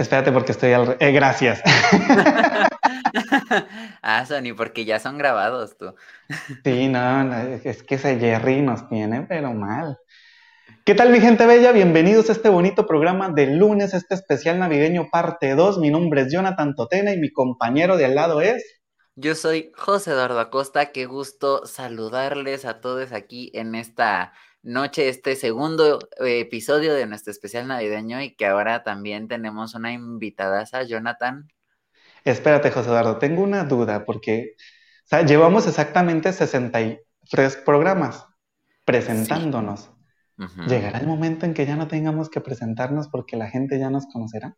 Espérate porque estoy al... Eh, gracias. ah, Sony, porque ya son grabados tú. sí, no, es que ese Jerry nos tiene, pero mal. ¿Qué tal mi gente bella? Bienvenidos a este bonito programa de lunes, este especial navideño parte 2. Mi nombre es Jonathan Totena y mi compañero de al lado es... Yo soy José Eduardo Acosta, qué gusto saludarles a todos aquí en esta noche este segundo eh, episodio de nuestro especial navideño y que ahora también tenemos una invitada, Jonathan. Espérate, José Eduardo, tengo una duda porque llevamos exactamente 63 programas presentándonos. ¿Llegará el momento en que ya no tengamos que presentarnos porque la gente ya nos conocerá?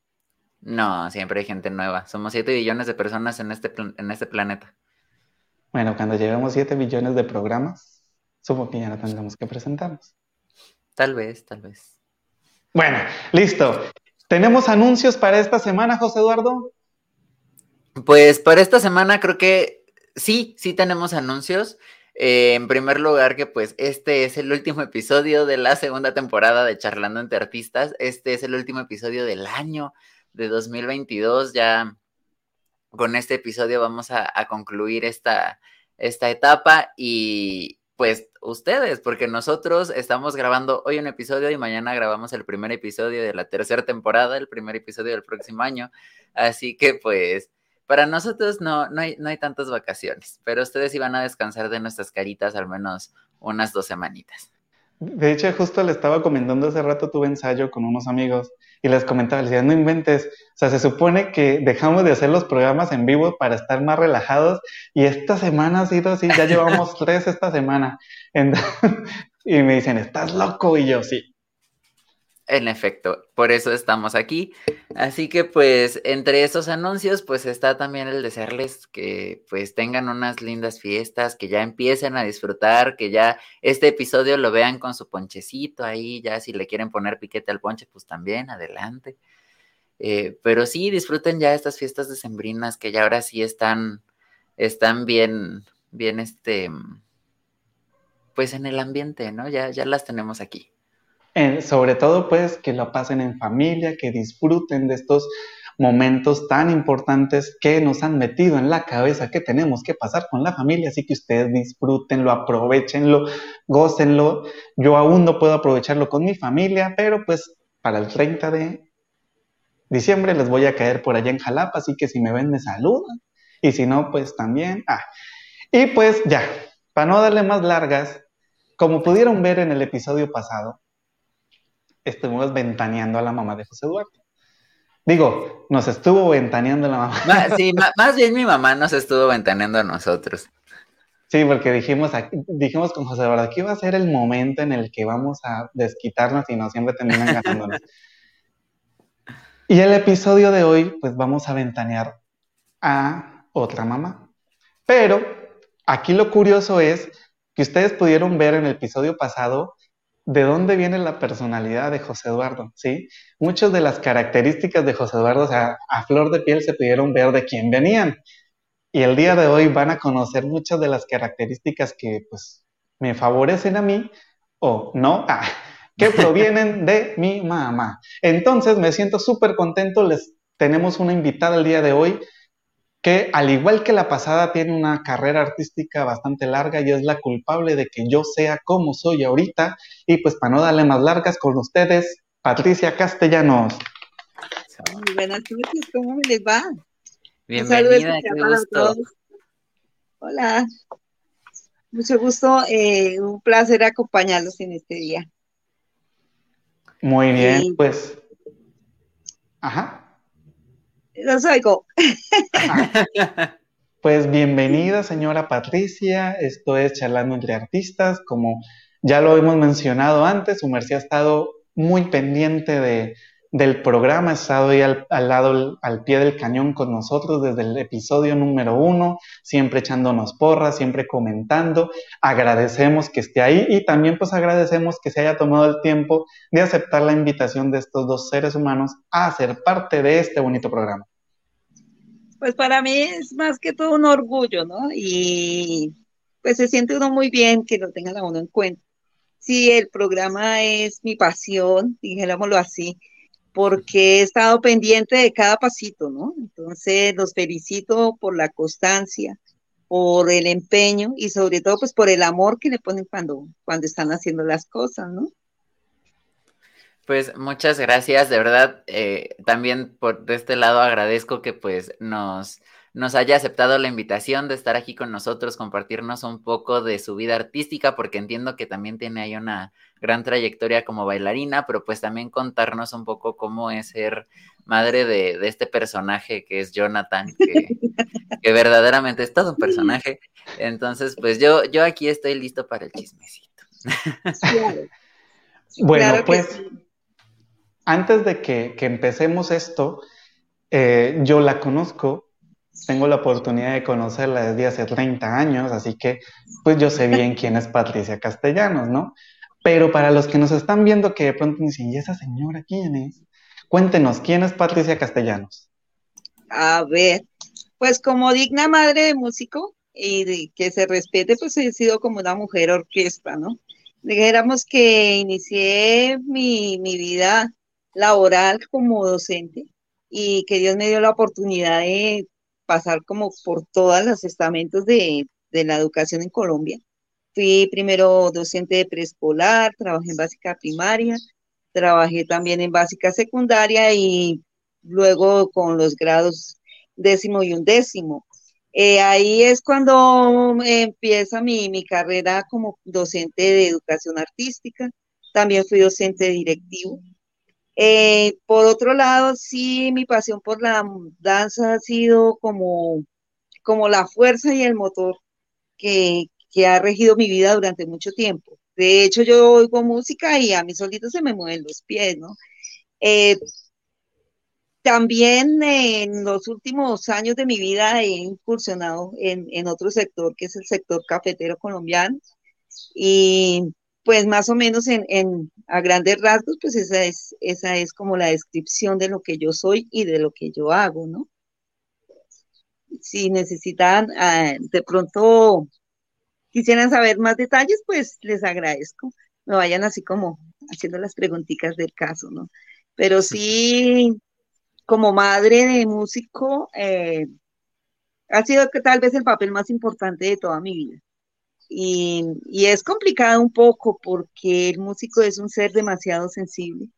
No, siempre hay gente nueva. Somos 7 billones de personas en este, en este planeta. Bueno, cuando lleguemos 7 billones de programas, Supongo que ya no tendremos que presentarnos. Tal vez, tal vez. Bueno, listo. ¿Tenemos anuncios para esta semana, José Eduardo? Pues para esta semana creo que sí, sí tenemos anuncios. Eh, en primer lugar, que pues este es el último episodio de la segunda temporada de Charlando entre Artistas. Este es el último episodio del año de 2022. Ya con este episodio vamos a, a concluir esta, esta etapa y, pues ustedes, porque nosotros estamos grabando hoy un episodio y mañana grabamos el primer episodio de la tercera temporada, el primer episodio del próximo año. Así que pues para nosotros no, no, hay, no hay tantas vacaciones, pero ustedes iban a descansar de nuestras caritas al menos unas dos semanitas. De hecho, justo le estaba comentando hace rato, tuve ensayo con unos amigos y les comentaba, les decía, no inventes, o sea, se supone que dejamos de hacer los programas en vivo para estar más relajados y esta semana ha sido así, ya llevamos tres esta semana. y me dicen, ¿estás loco? Y yo, sí, en efecto, por eso estamos aquí. Así que pues entre esos anuncios pues está también el desearles que pues tengan unas lindas fiestas, que ya empiecen a disfrutar, que ya este episodio lo vean con su ponchecito ahí, ya si le quieren poner piquete al ponche pues también, adelante. Eh, pero sí, disfruten ya estas fiestas decembrinas que ya ahora sí están, están bien, bien este, pues en el ambiente, ¿no? Ya, ya las tenemos aquí sobre todo, pues, que lo pasen en familia, que disfruten de estos momentos tan importantes que nos han metido en la cabeza que tenemos que pasar con la familia, así que ustedes disfrútenlo, aprovechenlo, gócenlo. Yo aún no puedo aprovecharlo con mi familia, pero pues para el 30 de diciembre les voy a caer por allá en Jalapa, así que si me ven me saludan y si no, pues también. Ah. Y pues ya, para no darle más largas, como pudieron ver en el episodio pasado, estuvimos ventaneando a la mamá de José Eduardo. Digo, nos estuvo ventaneando la mamá. sí, más bien mi mamá nos estuvo ventaneando a nosotros. Sí, porque dijimos, dijimos con José Eduardo, que iba a ser el momento en el que vamos a desquitarnos y no siempre terminan ganándonos. y el episodio de hoy, pues vamos a ventanear a otra mamá. Pero aquí lo curioso es que ustedes pudieron ver en el episodio pasado de dónde viene la personalidad de José Eduardo, ¿sí? Muchas de las características de José Eduardo, o sea, a flor de piel se pudieron ver de quién venían. Y el día de hoy van a conocer muchas de las características que, pues, me favorecen a mí o no, ah, que provienen de mi mamá. Entonces, me siento súper contento. Les tenemos una invitada el día de hoy que al igual que la pasada tiene una carrera artística bastante larga y es la culpable de que yo sea como soy ahorita. Y pues para no darle más largas con ustedes, Patricia Castellanos. buenas noches, ¿cómo me les va? Bienvenida, qué gusto. Hola, mucho gusto, eh, un placer acompañarlos en este día. Muy bien, pues. Ajá. Los oigo. Pues bienvenida, señora Patricia. Esto es Charlando entre Artistas. Como ya lo hemos mencionado antes, su merced ha estado muy pendiente de, del programa, ha estado ahí al, lado, al pie del cañón con nosotros desde el episodio número uno, siempre echándonos porras, siempre comentando. Agradecemos que esté ahí y también pues agradecemos que se haya tomado el tiempo de aceptar la invitación de estos dos seres humanos a ser parte de este bonito programa. Pues para mí es más que todo un orgullo, ¿no? Y pues se siente uno muy bien que lo tengan a uno en cuenta. Si el programa es mi pasión, dijémoslo así, porque he estado pendiente de cada pasito, ¿no? Entonces los felicito por la constancia, por el empeño y sobre todo pues por el amor que le ponen cuando, cuando están haciendo las cosas, ¿no? Pues muchas gracias, de verdad, eh, también por de este lado agradezco que pues nos, nos haya aceptado la invitación de estar aquí con nosotros, compartirnos un poco de su vida artística, porque entiendo que también tiene ahí una gran trayectoria como bailarina, pero pues también contarnos un poco cómo es ser madre de, este personaje que es Jonathan, que, verdaderamente es todo un personaje. Entonces, pues yo, yo aquí estoy listo para el chismecito. bueno, pues antes de que, empecemos esto, eh, yo la conozco, tengo la oportunidad de conocerla desde hace 30 años, así que pues yo sé bien quién es Patricia Castellanos, ¿no? Pero para los que nos están viendo que de pronto dicen, ¿y esa señora quién es? Cuéntenos, ¿quién es Patricia Castellanos? A ver, pues como digna madre de músico y que se respete, pues he sido como una mujer orquesta, ¿no? Dijéramos que inicié mi, vida laboral como docente y que Dios me dio la oportunidad de pasar como por todos los estamentos de, de la educación en Colombia Fui primero docente de preescolar, trabajé en básica primaria, trabajé también en básica secundaria y luego con los grados décimo y undécimo. Eh, ahí es cuando empieza mi, mi, carrera como docente de educación artística. También fui docente directivo. Eh, por otro lado, sí, mi pasión por la danza ha sido como, como la fuerza y el motor que, que ha regido mi vida durante mucho tiempo. De hecho, yo oigo música y a mí solito se me mueven los pies, ¿no? Eh, también en los últimos años de mi vida he incursionado en, otro sector, que es el sector cafetero colombiano. Y pues más o menos en, a grandes rasgos, pues esa es, esa es como la descripción de lo que yo soy y de lo que yo hago, ¿no? Si necesitan ah, de pronto quisieran saber más detalles, pues les agradezco. No vayan así como haciendo las preguntitas del caso, ¿no? Pero sí, como madre de músico, eh, ha sido tal vez el papel más importante de toda mi vida. Y, y, es complicado un poco porque el músico es un ser demasiado sensible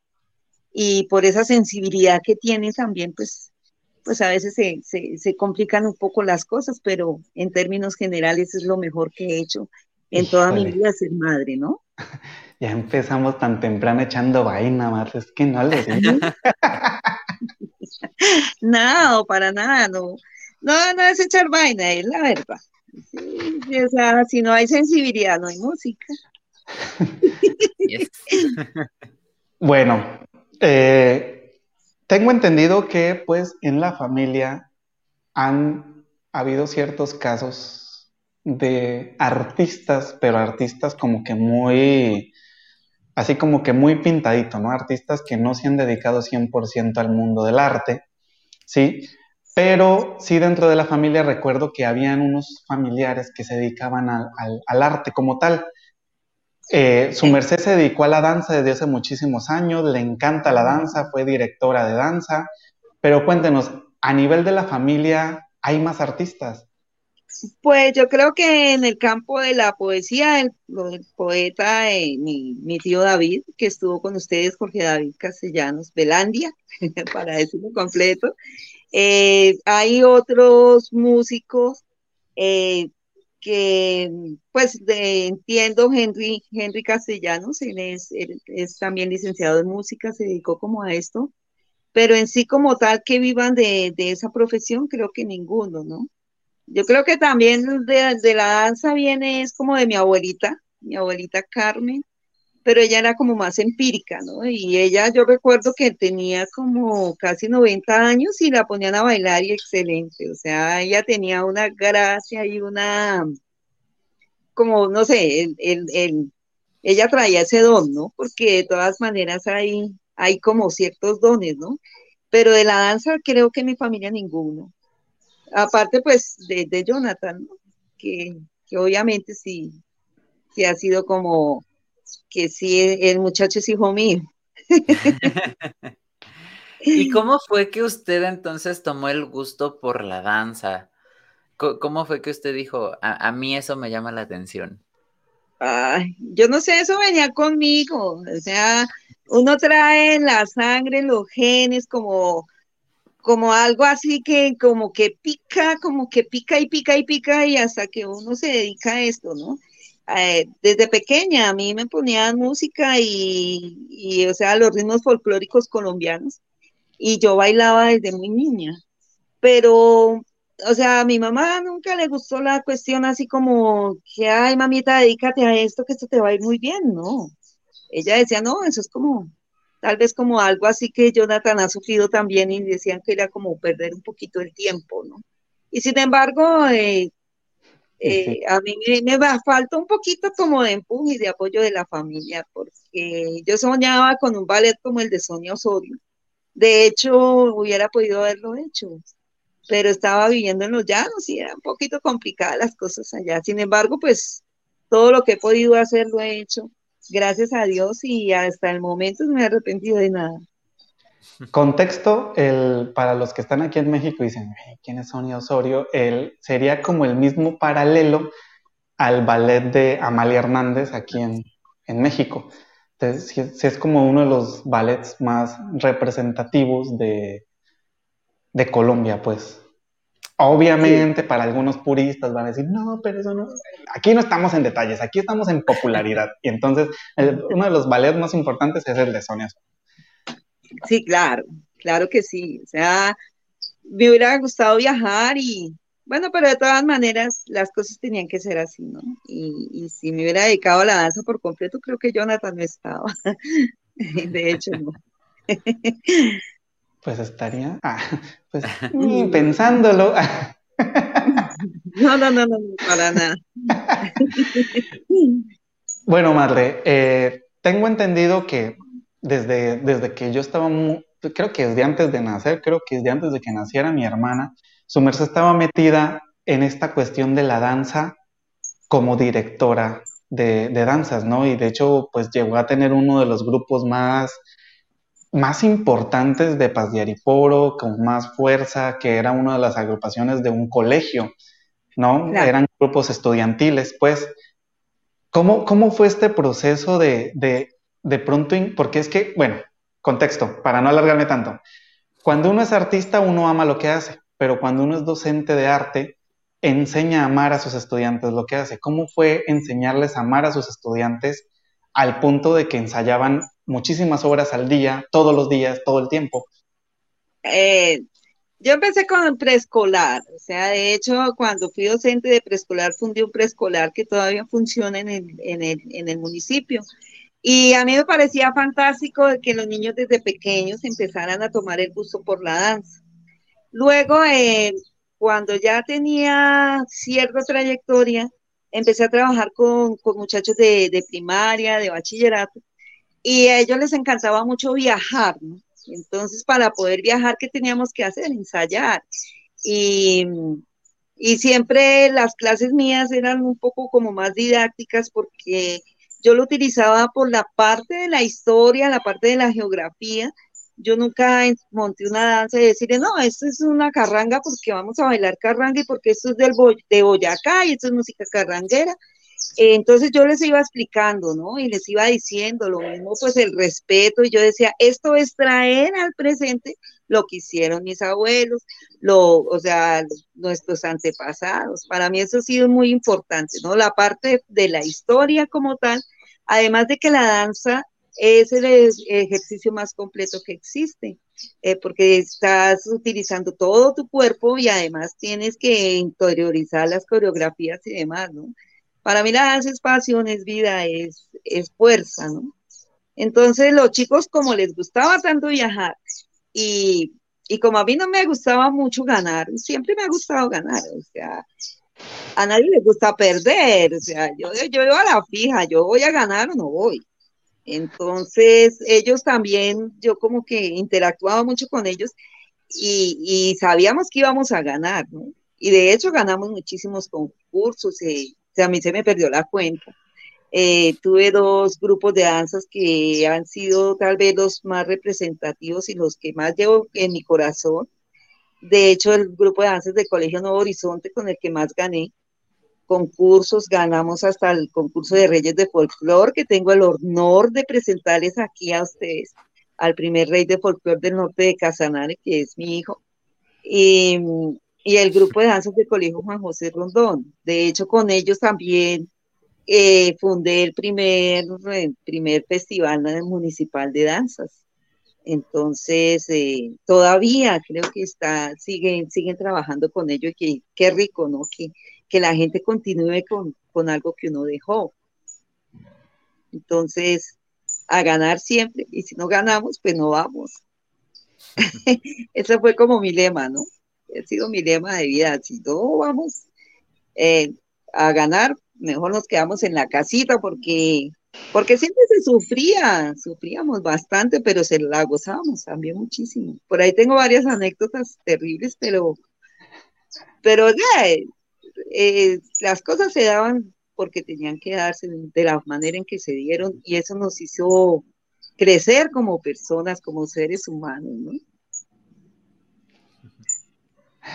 y por esa sensibilidad que tiene también, pues pues a veces se, se, complican un poco las cosas, pero en términos generales es lo mejor que he hecho en toda mi vida ser madre, ¿no? Ya empezamos tan temprano echando vaina, Marta, es que no le digo. no, para nada, no. No, no es echar vaina, es la verdad. o sea, si no hay sensibilidad, no hay música. bueno, eh, tengo entendido que pues en la familia han habido ciertos casos de artistas, pero artistas como que muy, así como que muy pintadito, ¿no? Artistas que no se han dedicado 100% al mundo del arte, ¿sí? Pero sí dentro de la familia recuerdo que habían unos familiares que se dedicaban al, al arte como tal. Eh, su merced se dedicó a la danza desde hace muchísimos años, le encanta la danza, fue directora de danza, pero cuéntenos, a nivel de la familia, ¿hay más artistas? Pues yo creo que en el campo de la poesía, el, poeta, eh, mi, tío David, que estuvo con ustedes, Jorge David Castellanos, Belandia, para decirlo completo, eh, hay otros músicos que pues entiendo Henry, Henry Castellanos, él es, es, también licenciado en música, se dedicó como a esto, pero en sí como tal que vivan de, esa profesión, creo que ninguno, ¿no? Yo creo que también de, de, la danza viene, es como de mi abuelita, mi abuelita Carmen, pero ella era como más empírica, ¿no? Y ella, yo recuerdo que tenía como casi 90 años y la ponían a bailar y excelente, o sea, ella tenía una gracia y una, como, no sé, el, ella traía ese don, ¿no? Porque de todas maneras hay, hay como ciertos dones, ¿no? Pero de la danza creo que en mi familia ninguno. Aparte, pues, de, Jonathan, ¿no? Que, que obviamente sí, sí ha sido como que sí, el muchacho es hijo mío. ¿Y cómo fue que usted entonces tomó el gusto por la danza? ¿Cómo fue que usted dijo, a, mí eso me llama la atención? Ay, yo no sé, eso venía conmigo. O sea, uno trae la sangre, los genes, como, como algo así que como que pica, como que pica y pica y pica y hasta que uno se dedica a esto, ¿no? Eh, desde pequeña a mí me ponían música y, y, o sea, los ritmos folclóricos colombianos y yo bailaba desde muy niña. Pero o sea, a mi mamá nunca le gustó la cuestión así como que, ay, mamita, dedícate a esto, que esto te va a ir muy bien, no. Ella decía, no, eso es como, tal vez como algo así que Jonathan ha sufrido también y decían que era como perder un poquito el tiempo, ¿no? Y sin embargo, eh, eh, a mí me, me falta un poquito como de empuje y de apoyo de la familia, porque yo soñaba con un ballet como el de Sonia Osorio. De hecho, hubiera podido haberlo hecho, pero estaba viviendo en los llanos y era un poquito complicadas las cosas allá. Sin embargo, pues todo lo que he podido hacer lo he hecho, gracias a Dios y hasta el momento no me he arrepentido de nada. Contexto, el, para los que están aquí en México y dicen, ¿quién es Sonia Osorio? Él sería como el mismo paralelo al ballet de Amalia Hernández aquí en, en México. Entonces, es como uno de los ballets más representativos de, de Colombia, pues. Obviamente para algunos puristas van a decir, no, pero eso no, aquí no estamos en detalles, aquí estamos en popularidad. Y entonces uno de los ballets más importantes es el de Sonia. Sí, claro, claro que sí. O sea, me hubiera gustado viajar y, bueno, pero de todas maneras las cosas tenían que ser así, ¿no? Y, y si me hubiera dedicado a la danza por completo, creo que Jonathan no estaba. de hecho, no. pues estaría, ah, pues pensándolo. no, no, no, no, para nada. bueno, madre, eh, tengo entendido que desde, desde que yo estaba, creo que desde antes de nacer, creo que desde antes de que naciera mi hermana, su merced estaba metida en esta cuestión de la danza como directora de, de danzas, ¿no? Y de hecho, pues llegó a tener uno de los grupos más más importantes de Paz de Ariporo, con más fuerza, que era una de las agrupaciones de un colegio, ¿no? Eran grupos estudiantiles, pues. ¿Cómo, cómo fue este proceso de, de, de pronto? Porque es que, bueno, contexto, para no alargarme tanto. Cuando uno es artista, uno ama lo que hace, pero cuando uno es docente de arte, enseña a amar a sus estudiantes lo que hace. ¿Cómo fue enseñarles a amar a sus estudiantes al punto de que ensayaban muchísimas horas al día, todos los días, todo el tiempo? Eh, yo empecé con preescolar, o sea, de hecho, cuando fui docente de preescolar, fundí un preescolar que todavía funciona en el, en el municipio. Y a mí me parecía fantástico que los niños desde pequeños empezaran a tomar el gusto por la danza. Luego, eh, cuando ya tenía cierta trayectoria, empecé a trabajar con, con muchachos de, de, primaria, de bachillerato, y a ellos les encantaba mucho viajar, ¿no? Entonces, para poder viajar, ¿qué teníamos que hacer? Ensayar. Y, y siempre las clases mías eran un poco como más didácticas porque yo lo utilizaba por la parte de la historia, la parte de la geografía. Yo nunca monté una danza y decirle, no, esto es una carranga porque vamos a bailar carranga y porque esto es del de Boyacá y esto es música carranguera. Entonces yo les iba explicando, ¿no? Y les iba diciendo lo mismo, pues el respeto. Y yo decía, esto es traer al presente lo que hicieron mis abuelos, lo, o sea, nuestros antepasados. Para mí eso ha sido muy importante, ¿no? La parte de la historia como tal, además de que la danza es el ejercicio más completo que existe, eh, porque estás utilizando todo tu cuerpo y además tienes que interiorizar las coreografías y demás, ¿no? Para mí la danza es pasión, es vida, es, es fuerza, ¿no? Entonces los chicos como les gustaba tanto viajar y, y como a mí no me gustaba mucho ganar, siempre me ha gustado ganar, o sea, a nadie le gusta perder, o sea, yo, yo a la fija, yo voy a ganar o no voy. Entonces, ellos también, yo como que interactuaba mucho con ellos y, y sabíamos que íbamos a ganar. Y de hecho ganamos muchísimos concursos, y, sea, a mí se me perdió la cuenta. Eh, tuve dos grupos de danzas que han sido tal vez los más representativos y los que más llevo en mi corazón. De hecho, el grupo de danzas del Colegio Nuevo Horizonte con el que más gané concursos, ganamos hasta el concurso de Reyes de Folclor, que tengo el honor de presentarles aquí a ustedes al primer rey de folclor del norte de Casanare, que es mi hijo, y, el grupo de danzas del Colegio Juan José Rondón. De hecho, con ellos también eh, fundé el primer, primer festival municipal de danzas. Entonces, eh, todavía creo que está, siguen, siguen trabajando con ello y que qué rico, ¿no? Que, que la gente continúe con, con algo que uno dejó. Entonces, a ganar siempre, y si no ganamos, pues no vamos. Ese fue como mi lema, ¿no? Ha sido mi lema de vida. Si no vamos eh, a ganar, mejor nos quedamos en la casita porque, porque siempre se sufría, sufríamos bastante, pero se la gozábamos también muchísimo. Por ahí tengo varias anécdotas terribles, pero, pero eh, las cosas se daban porque tenían que darse de la manera en que se dieron y eso nos hizo crecer como personas, como seres humanos, ¿no?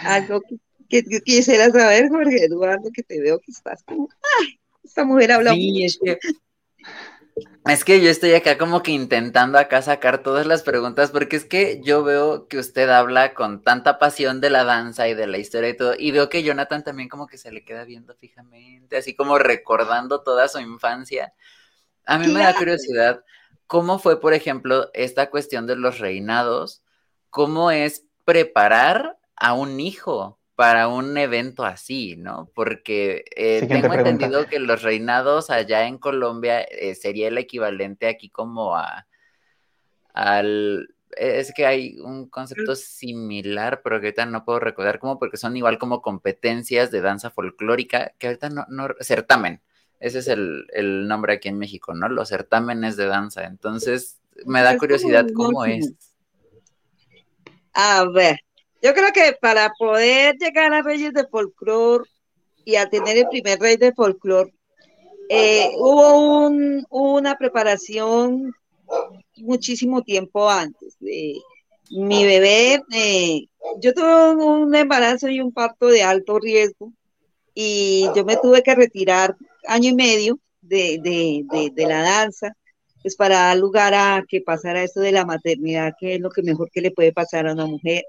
Algo que, que quisiera saber, Jorge Eduardo, que te veo que estás como, ¡ay! Esta mujer habla sí, es que yo estoy acá como que intentando acá sacar todas las preguntas, porque es que yo veo que usted habla con tanta pasión de la danza y de la historia y todo, y veo que Jonathan también como que se le queda viendo fijamente, así como recordando toda su infancia. A mí me da curiosidad, ¿cómo fue, por ejemplo, esta cuestión de los reinados? ¿Cómo es preparar a un hijo? Para un evento así, ¿no? Porque eh, tengo entendido que los reinados allá en Colombia eh, sería el equivalente aquí como a al es que hay un concepto similar, pero que ahorita no puedo recordar cómo, porque son igual como competencias de danza folclórica, que ahorita no, no certamen, ese es el, el nombre aquí en México, ¿no? Los certámenes de danza. Entonces, me da curiosidad cómo es. A ver, yo creo que para poder llegar a Reyes de Folclor y a tener el primer Rey de Folclor, eh, hubo un, una preparación muchísimo tiempo antes. De, mi bebé, eh, yo tuve un embarazo y un parto de alto riesgo y yo me tuve que retirar año y medio de, de, de la danza pues para dar lugar a que pasara esto de la maternidad, que es lo que mejor que le puede pasar a una mujer.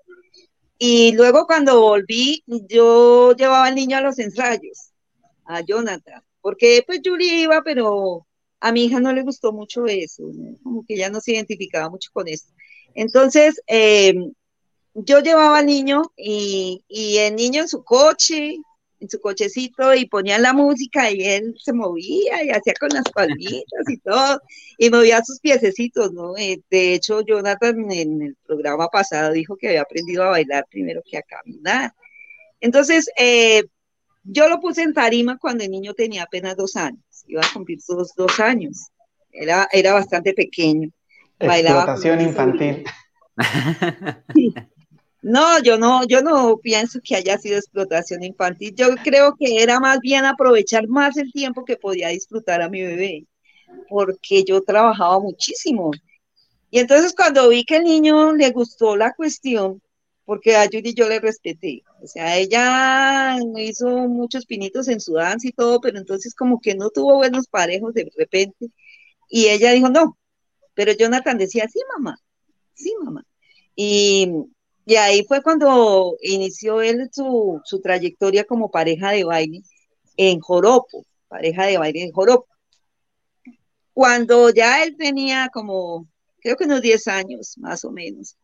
Y luego cuando volví, yo llevaba al niño a los ensayos, a Jonathan, porque pues Julie iba, pero a mi hija no le gustó mucho eso, como que ya no se identificaba mucho con eso. Entonces, em, yo llevaba al niño y, y el niño en su coche, en su cochecito y ponían la música y él se movía y hacía con las palmitas y todo, y movía sus piececitos, ¿no? Eh, de hecho, Jonathan en el programa pasado dijo que había aprendido a bailar primero que a caminar. Entonces, eh, yo lo puse en tarima cuando el niño tenía apenas dos años, iba a cumplir sus dos años, era, era bastante pequeño. Explotación infantil. Sí. No, yo no, yo no pienso que haya sido explotación infantil. Yo creo que era más bien aprovechar más el tiempo que podía disfrutar a mi bebé, porque yo trabajaba muchísimo. Y entonces cuando vi que el niño le gustó la cuestión, porque a Judy yo le respeté, o sea, ella hizo muchos pinitos en su danza y todo, pero entonces como que no tuvo buenos parejos de repente, y ella dijo, no, pero Jonathan decía, sí, mamá, sí, mamá. Y y ahí fue cuando inició él su, trayectoria como pareja de baile en Joropo, pareja de baile en Joropo. Cuando ya él tenía como, creo que unos 10 años más o menos,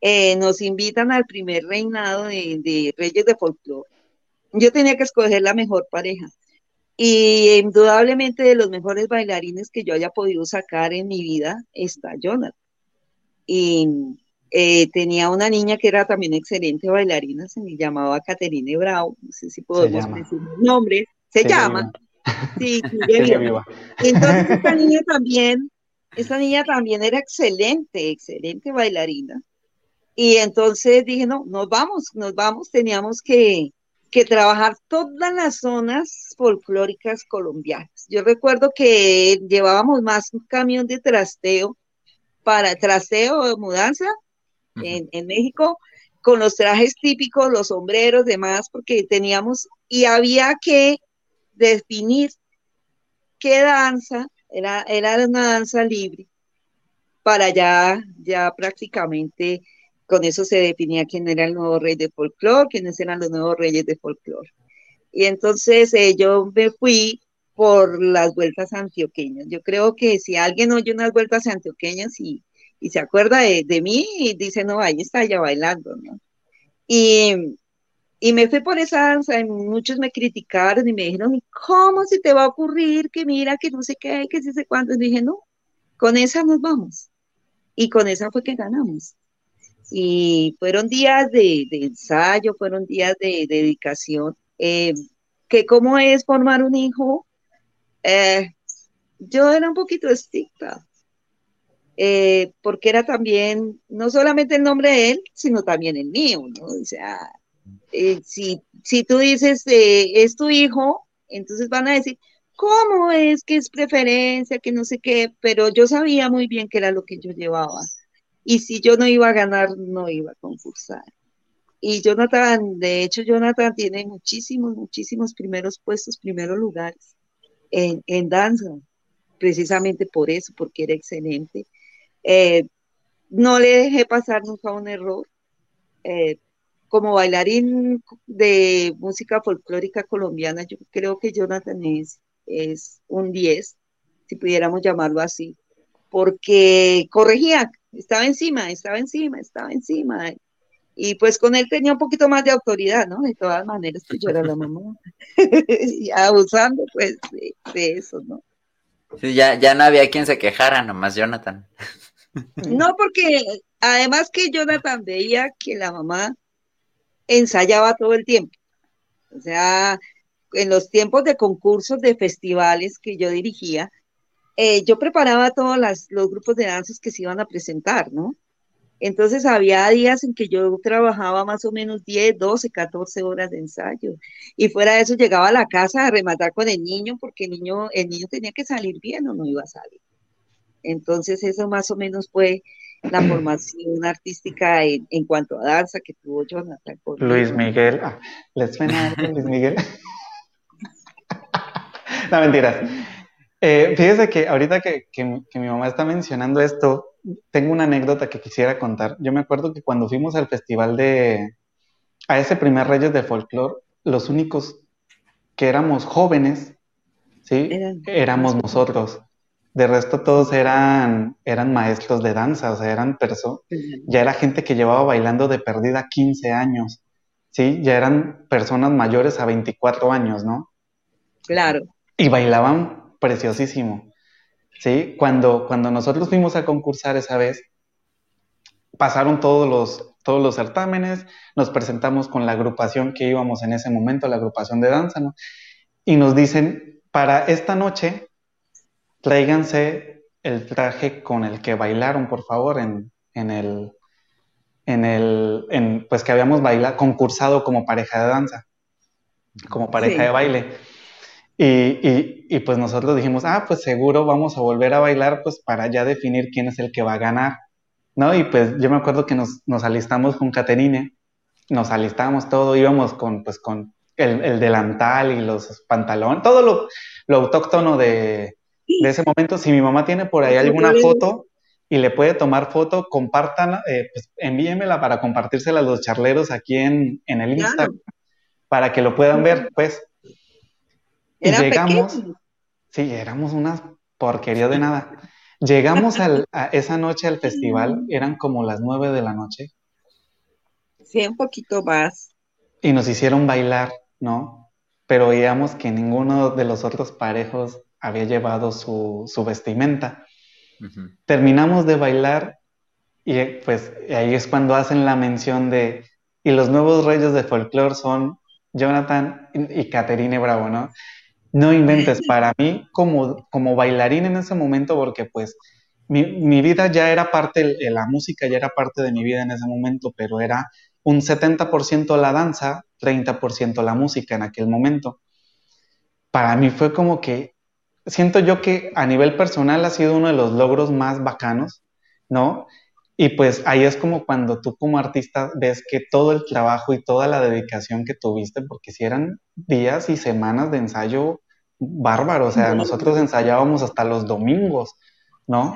eh, nos invitan al primer reinado de, Reyes de Folklore. Yo tenía que escoger la mejor pareja. Y indudablemente de los mejores bailarines que yo haya podido sacar en mi vida está Jonathan. Y eh, tenía una niña que era también excelente bailarina, se me llamaba Caterine Bravo, no sé si podemos decir el nombre, se, llama. Sí, Entonces esta niña también, esta niña también era excelente, excelente bailarina. Y entonces dije, no, nos vamos, nos vamos, teníamos que, que trabajar todas las zonas folclóricas colombianas. Yo recuerdo que llevábamos más un camión de trasteo para trasteo en, en México con los trajes típicos, los sombreros, demás, porque teníamos y había que definir qué danza, era, era una danza libre, para ya, ya prácticamente con eso se definía quién era el nuevo rey de folclore, quiénes eran los nuevos reyes de folclore. Y entonces eh, yo me fui por las vueltas antioqueñas. Yo creo que si alguien oye unas vueltas antioqueñas y, y se acuerda de, de, mí y dice, no, ahí está ella bailando, ¿no? Y, y me fui por esa danza y muchos me criticaron y me dijeron, ¿cómo se te va a ocurrir que mira, que no sé qué, que sí sé cuánto? Y dije, no, con esa nos vamos. Y con esa fue que ganamos. Y fueron días de, de ensayo, fueron días de, de dedicación. Eh, que cómo es formar un hijo, eh, yo era un poquito estricta, eh, porque era también, no solamente el nombre de él, sino también el mío. O sea, eh, si, si tú dices, eh, es tu hijo, entonces van a decir, ¿cómo es que es preferencia, que no sé qué? Pero yo sabía muy bien que era lo que yo llevaba. Y si yo no iba a ganar, no iba a concursar. Y Jonathan, de hecho, Jonathan tiene muchísimos, muchísimos primeros puestos, primeros lugares en, en danza, precisamente por eso, porque era excelente. Eh, no le dejé pasar nunca un error. Eh, como bailarín de música folclórica colombiana, yo creo que Jonathan es, un 10, si pudiéramos llamarlo así, porque corregía, estaba encima, estaba encima, estaba encima. Y pues con él tenía un poquito más de autoridad, ¿no? De todas maneras, pues yo era la mamá. abusando, pues, de, de eso, ¿no? Sí, ya, ya no había quien se quejara, nomás Jonathan. No, porque además que Jonathan veía que la mamá ensayaba todo el tiempo. O sea, en los tiempos de concursos, de festivales que yo dirigía, eh, yo preparaba todos los grupos de danzas que se iban a presentar, ¿no? Entonces había días en que yo trabajaba más o menos 10, 12, 14 horas de ensayo. Y fuera de eso llegaba a la casa a rematar con el niño porque el niño, el niño tenía que salir bien o no iba a salir. Entonces eso más o menos fue la formación artística en, en cuanto a danza que tuvo Jonathan. Luis Miguel, ah, ¿les suena algo, Luis Miguel? no, mentiras. Eh, fíjese que ahorita que, que, que, mi mamá está mencionando esto, tengo una anécdota que quisiera contar. Yo me acuerdo que cuando fuimos al festival de, a ese primer Reyes de Folklore, los únicos que éramos jóvenes, ¿sí? Eran, éramos nosotros. De resto todos eran, eran maestros de danza, o sea, eran personas, ya era gente que llevaba bailando de perdida 15 años, ¿sí? Ya eran personas mayores a 24 años, ¿no? Claro. Y bailaban preciosísimo, ¿sí? Cuando, cuando nosotros fuimos a concursar esa vez, pasaron todos los, todos los certámenes, nos presentamos con la agrupación que íbamos en ese momento, la agrupación de danza, ¿no? Y nos dicen, para esta noche tráiganse el traje con el que bailaron, por favor, en, en el, en el, en, pues que habíamos bailado, concursado como pareja de danza, como pareja sí. de baile. Y, y, y, pues nosotros dijimos, ah, pues seguro vamos a volver a bailar, pues para ya definir quién es el que va a ganar, ¿no? Y pues yo me acuerdo que nos, nos alistamos con Caterine, nos alistamos todo, íbamos con, pues con el, el delantal y los pantalones, todo lo, lo autóctono de, de ese momento. Si mi mamá tiene por ahí alguna foto y le puede tomar foto, compartan, eh, pues envíemela para compartírsela a los charleros aquí en, en el Instagram, para que lo puedan ver, pues. Y llegamos, pequeño. sí, éramos una porquería de nada. Llegamos al, a esa noche al festival, eran como las nueve de la noche. Sí, un poquito más. Y nos hicieron bailar, ¿no? Pero veíamos que ninguno de los otros parejos había llevado su, su vestimenta. Uh -huh. Terminamos de bailar y pues ahí es cuando hacen la mención de, y los nuevos reyes de folclore son Jonathan y Caterine Bravo, ¿no? No inventes, para mí como, como bailarín en ese momento, porque pues mi, mi vida ya era parte, la música ya era parte de mi vida en ese momento, pero era un 70% la danza, 30% la música en aquel momento. Para mí fue como que, siento yo que a nivel personal ha sido uno de los logros más bacanos, ¿no? Y pues ahí es como cuando tú como artista ves que todo el trabajo y toda la dedicación que tuviste, porque si eran días y semanas de ensayo bárbaro, o sea, nosotros ensayábamos hasta los domingos, ¿no?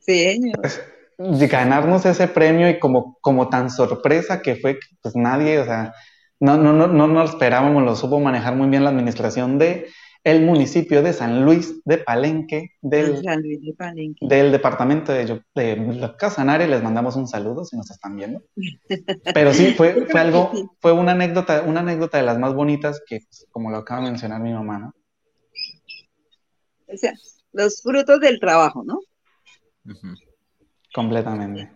Sí, pues, ganarnos ese premio y como, como tan sorpresa que fue, pues nadie, o sea, no, no, no, no nos esperábamos, lo supo manejar muy bien la administración de el municipio de San Luis de Palenque, del, del departamento de, de Casanare, les mandamos un saludo si nos están viendo. Pero sí, fue, fue algo, fue una anécdota, una anécdota de las más bonitas que, pues, como lo acaba de mencionar mi mamá, ¿no? O sea, los frutos del trabajo, ¿no? Completamente.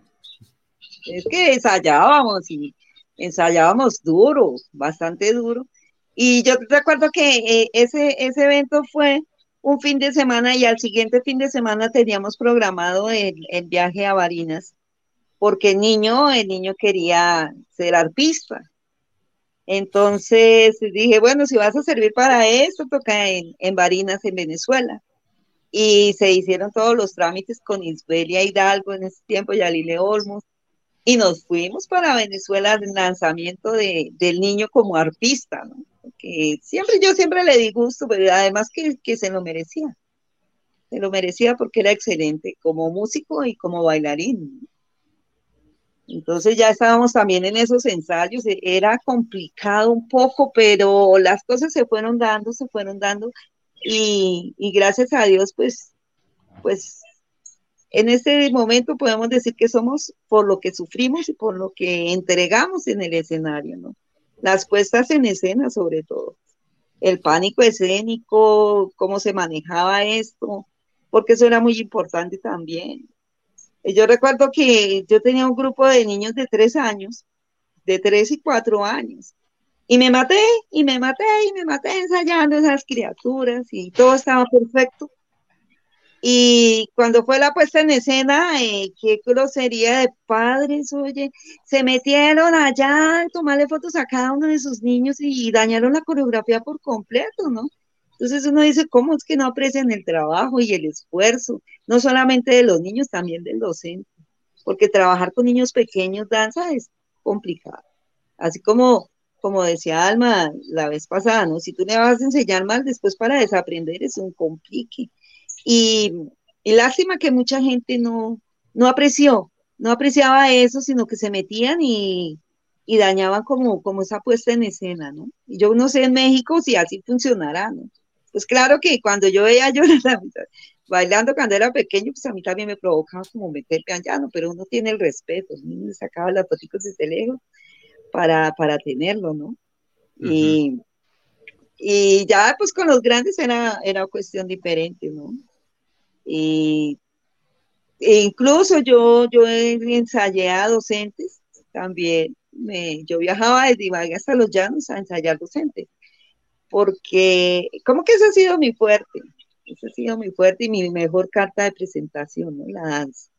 Es que ensayábamos y ensayábamos duro, bastante duro. Y yo recuerdo que eh, ese, ese evento fue un fin de semana y al siguiente fin de semana teníamos programado el, el viaje a Barinas, porque el niño, el niño quería ser arpista. Entonces dije, bueno, si vas a servir para esto, toca en, en Barinas, en Venezuela. Y se hicieron todos los trámites con Isbelia Hidalgo en ese tiempo, y Alile Olmos, y nos fuimos para Venezuela al lanzamiento de, del niño como arpista, ¿no? Que siempre, yo siempre le di gusto, pero además que, que se lo merecía. Se lo merecía porque era excelente como músico y como bailarín. Entonces ya estábamos también en esos ensayos, e, era complicado un poco, pero las cosas se fueron dando, se fueron dando y, y gracias a Dios, pues, pues en este momento podemos decir que somos por lo que sufrimos y por lo que entregamos en el escenario, ¿no? Las puestas en escena sobre todo, el pánico escénico, cómo se manejaba esto, porque eso era muy importante también. Yo recuerdo que yo tenía un grupo de niños de tres años, de tres y cuatro años, y me maté, y me maté, y me maté ensayando esas criaturas, y todo estaba perfecto. Y cuando fue la puesta en escena, eh, qué grosería de padres, oye, se metieron allá a tomarle fotos a cada uno de sus niños y dañaron la coreografía por completo, ¿no? Entonces uno dice, ¿cómo es que no aprecian el trabajo y el esfuerzo? No solamente de los niños, también del docente, porque trabajar con niños pequeños danza es complicado. Así como, como decía Alma la vez pasada, ¿no? Si tú le vas a enseñar mal, después para desaprender es un complique. Y, y lástima que mucha gente no, no apreció, no apreciaba eso, sino que se metían y, y dañaban como, como esa puesta en escena, ¿no? Y yo no sé en México si así funcionará, ¿no? Pues claro que cuando yo veía Jonathan bailando cuando era pequeño, pues a mí también me provocaba como meterme allá, ¿no? Pero uno tiene el respeto, uno sacaba las fotos desde lejos para, para tenerlo, ¿no? y, y, ya pues con los grandes era, era cuestión diferente, ¿no? Y e incluso yo, yo ensayé a docentes también. Me, yo viajaba desde Ibagué hasta Los Llanos a ensayar docentes porque como que ese ha sido mi fuerte, ese ha sido mi fuerte y mi mejor carta de presentación, ¿no? La danza,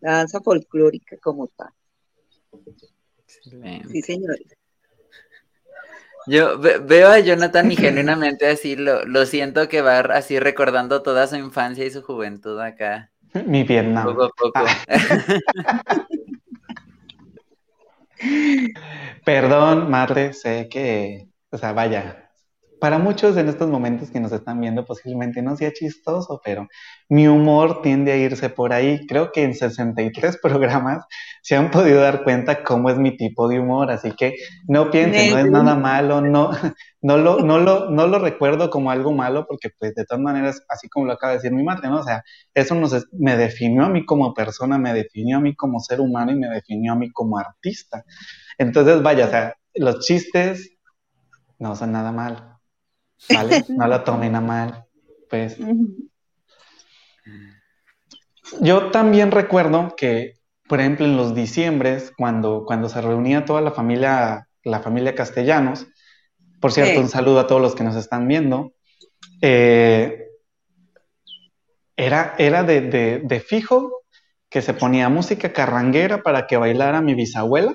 la danza folclórica como tal. Sí, señores. Yo veo a Jonathan y genuinamente así lo, lo, siento que va así recordando toda su infancia y su juventud acá. Mi Vietnam. Poco a poco. Ah. Perdón, madre, sé que, o sea, vaya, para muchos en estos momentos que nos están viendo posiblemente no sea chistoso, pero mi humor tiende a irse por ahí. Creo que en 63 programas se han podido dar cuenta cómo es mi tipo de humor, así que no piensen, no es nada malo, no, no, lo, no, lo, no lo recuerdo como algo malo, porque pues de todas maneras, así como lo acaba de decir mi madre, ¿no? O sea, eso nos, me definió a mí como persona, me definió a mí como ser humano y me definió a mí como artista. Entonces, vaya, o sea, los chistes no son nada mal ¿vale? No lo tomen a mal, pues. Yo también recuerdo que, por ejemplo, en los diciembres, cuando, cuando se reunía toda la familia, la familia Castellanos, por cierto, un saludo a todos los que nos están viendo, eh, era, era de, de, fijo que se ponía música carranguera para que bailara mi bisabuela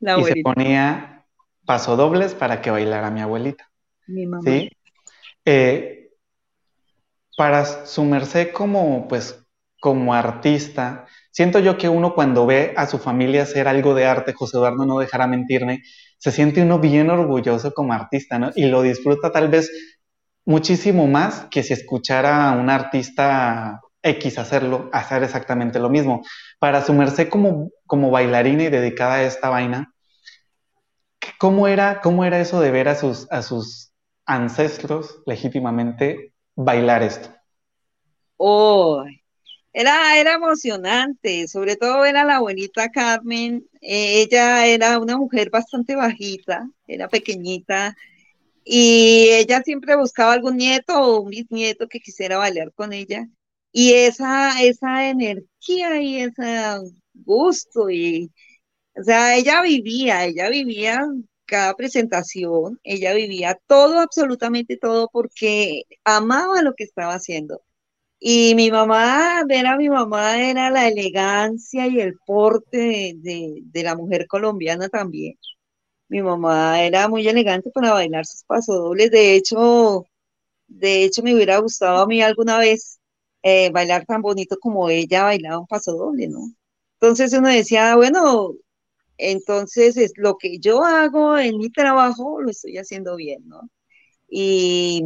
y se ponía pasodobles para que bailara mi abuelita. Mi mamá. ¿Sí? Eh, para su merced como, pues, como artista, siento yo que uno cuando ve a su familia hacer algo de arte, José Eduardo no dejará mentirme, se siente uno bien orgulloso como artista, ¿no? Y lo disfruta tal vez muchísimo más que si escuchara a un artista X hacerlo, hacer exactamente lo mismo. Para su merced como, como bailarina y dedicada a esta vaina, ¿cómo era, cómo era eso de ver a sus, a sus ancestros legítimamente bailar esto? Oh, era, era emocionante, sobre todo ver a la abuelita Carmen. Eh, ella era una mujer bastante bajita, era pequeñita, y ella siempre buscaba algún nieto o un bisnieto que quisiera bailar con ella. Y esa, esa energía y ese gusto, y, o sea, ella vivía, ella vivía cada presentación, ella vivía todo, absolutamente todo, porque amaba lo que estaba haciendo. Y mi mamá, ver a mi mamá era la elegancia y el porte de, de la mujer colombiana también. Mi mamá era muy elegante para bailar sus pasodobles. De hecho, de hecho me hubiera gustado a mí alguna vez eh, bailar tan bonito como ella bailaba un pasodoble, ¿no? Entonces uno decía, bueno, entonces es lo que yo hago en mi trabajo lo estoy haciendo bien, ¿no? Y,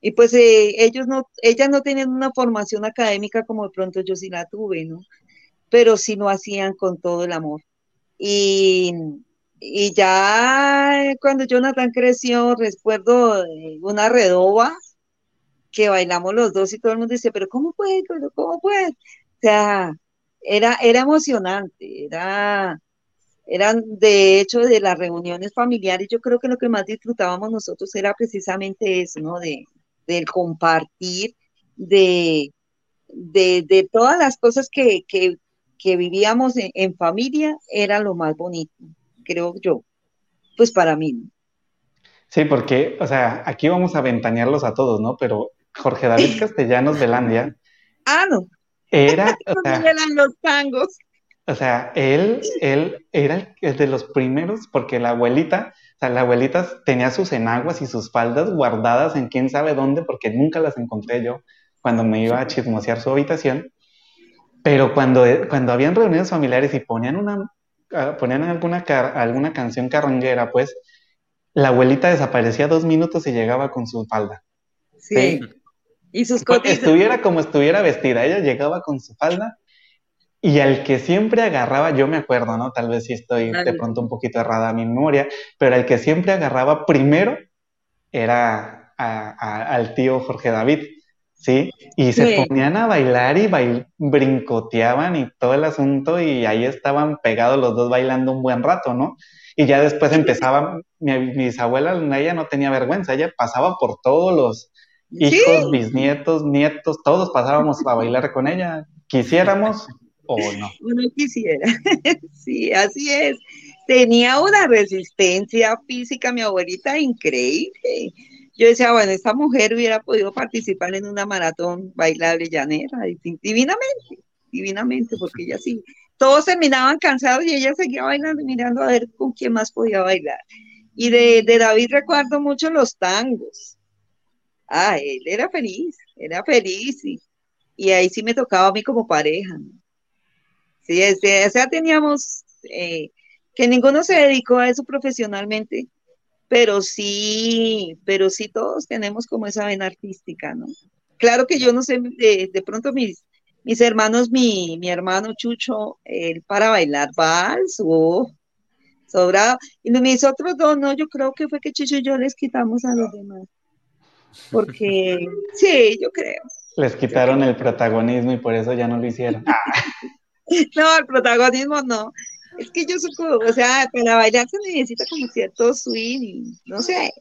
y pues eh, ellos no, ellas no tenían una formación académica como de pronto yo sí la tuve, ¿no? Pero sí lo hacían con todo el amor. Y, y ya cuando Jonathan creció, recuerdo eh, una redoba que bailamos los dos y todo el mundo dice, pero ¿cómo puede? ¿Cómo puede? O sea, era, era emocionante, era, eran de hecho de las reuniones familiares, yo creo que lo que más disfrutábamos nosotros era precisamente eso, ¿no? De, del compartir, de, de, todas las cosas que, vivíamos en familia, era lo más bonito creo yo, pues para mí. Sí, porque, o sea, aquí vamos a ventanearlos a todos, ¿no? Pero Jorge David Castellanos Velandia. ah, no. Era. O sea, eran los tangos. O sea, él, él era el de los primeros, porque la abuelita, o sea, la abuelita tenía sus enaguas y sus faldas guardadas en quién sabe dónde, porque nunca las encontré yo cuando me iba a chismosear su habitación. Pero cuando, cuando habían reuniones familiares y ponían una ponían alguna, alguna canción carranguera, pues la abuelita desaparecía dos minutos y llegaba con su falda. Sí. Y sus cosas. Estuviera como estuviera vestida, ella llegaba con su falda y al que siempre agarraba, yo me acuerdo, ¿no? Tal vez si estoy de pronto un poquito errada a mi memoria, pero al que siempre agarraba primero era al tío Jorge David. ¿sí? Y se ponían a bailar y brincoteaban y todo el asunto y ahí estaban pegados los dos bailando un buen rato, ¿no? Y ya después empezaba, mi, bisabuela, ella no tenía vergüenza, ella pasaba por todos los hijos, bisnietos, nietos, todos pasábamos a bailar con ella, quisiéramos o no. Uno quisiera, sí, así es. Tenía una resistencia física, mi abuelita, increíble yo decía, bueno, esta mujer hubiera podido participar en una maratón bailable llanera, divinamente, divinamente, porque ella sí, todos terminaban cansados y ella seguía bailando, mirando a ver con quién más podía bailar. Y de, David recuerdo mucho los tangos. Ah, él era feliz, era feliz y, ahí sí me tocaba a mí como pareja. Sí, este, o sea, teníamos eh, que ninguno se dedicó a eso profesionalmente, pero sí, pero sí todos tenemos como esa vena artística, ¿no? Claro que yo no sé, de, pronto mis, mis hermanos, mi, mi hermano Chucho, él para bailar vals, oh, sobrado. Y mis otros dos, no, yo creo que fue que Chucho y yo les quitamos a los demás. Porque, sí, yo creo. Les quitaron el protagonismo y por eso ya no lo hicieron. no, el protagonismo no. Es que yo supongo, o sea, para bailar se necesita como cierto swing y no sé.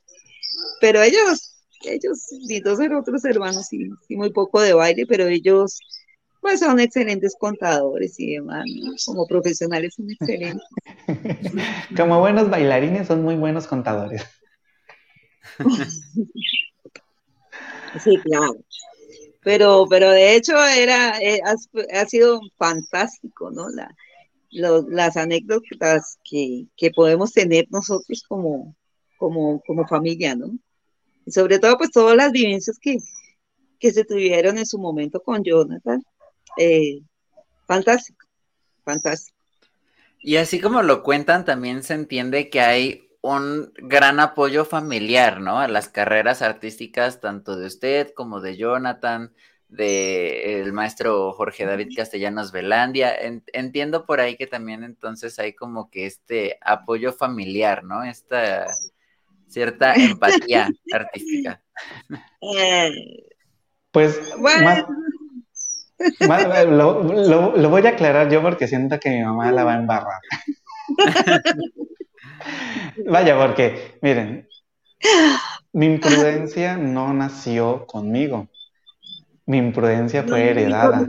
Pero ellos, ellos, mis dos otros hermanos, sí, sí, muy poco de baile, pero ellos, pues son excelentes contadores y demás, como profesionales son excelentes. como buenos bailarines son muy buenos contadores. sí, claro. Pero, pero de hecho era, eh, ha, sido fantástico, ¿no? La, las anécdotas que, que, podemos tener nosotros como, como, como familia, ¿no? Y sobre todo, pues todas las vivencias que, que se tuvieron en su momento con Jonathan. Eh, fantástico, fantástico. Y así como lo cuentan, también se entiende que hay un gran apoyo familiar, ¿no? A las carreras artísticas, tanto de usted como de Jonathan, de el maestro Jorge David Castellanos Velandia. entiendo por ahí que también entonces hay como que este apoyo familiar, ¿no? Esta cierta empatía artística. Pues bueno. lo, voy a aclarar yo porque siento que mi mamá la va a embarrar. Vaya, porque, miren, mi imprudencia no nació conmigo. Mi imprudencia fue heredada.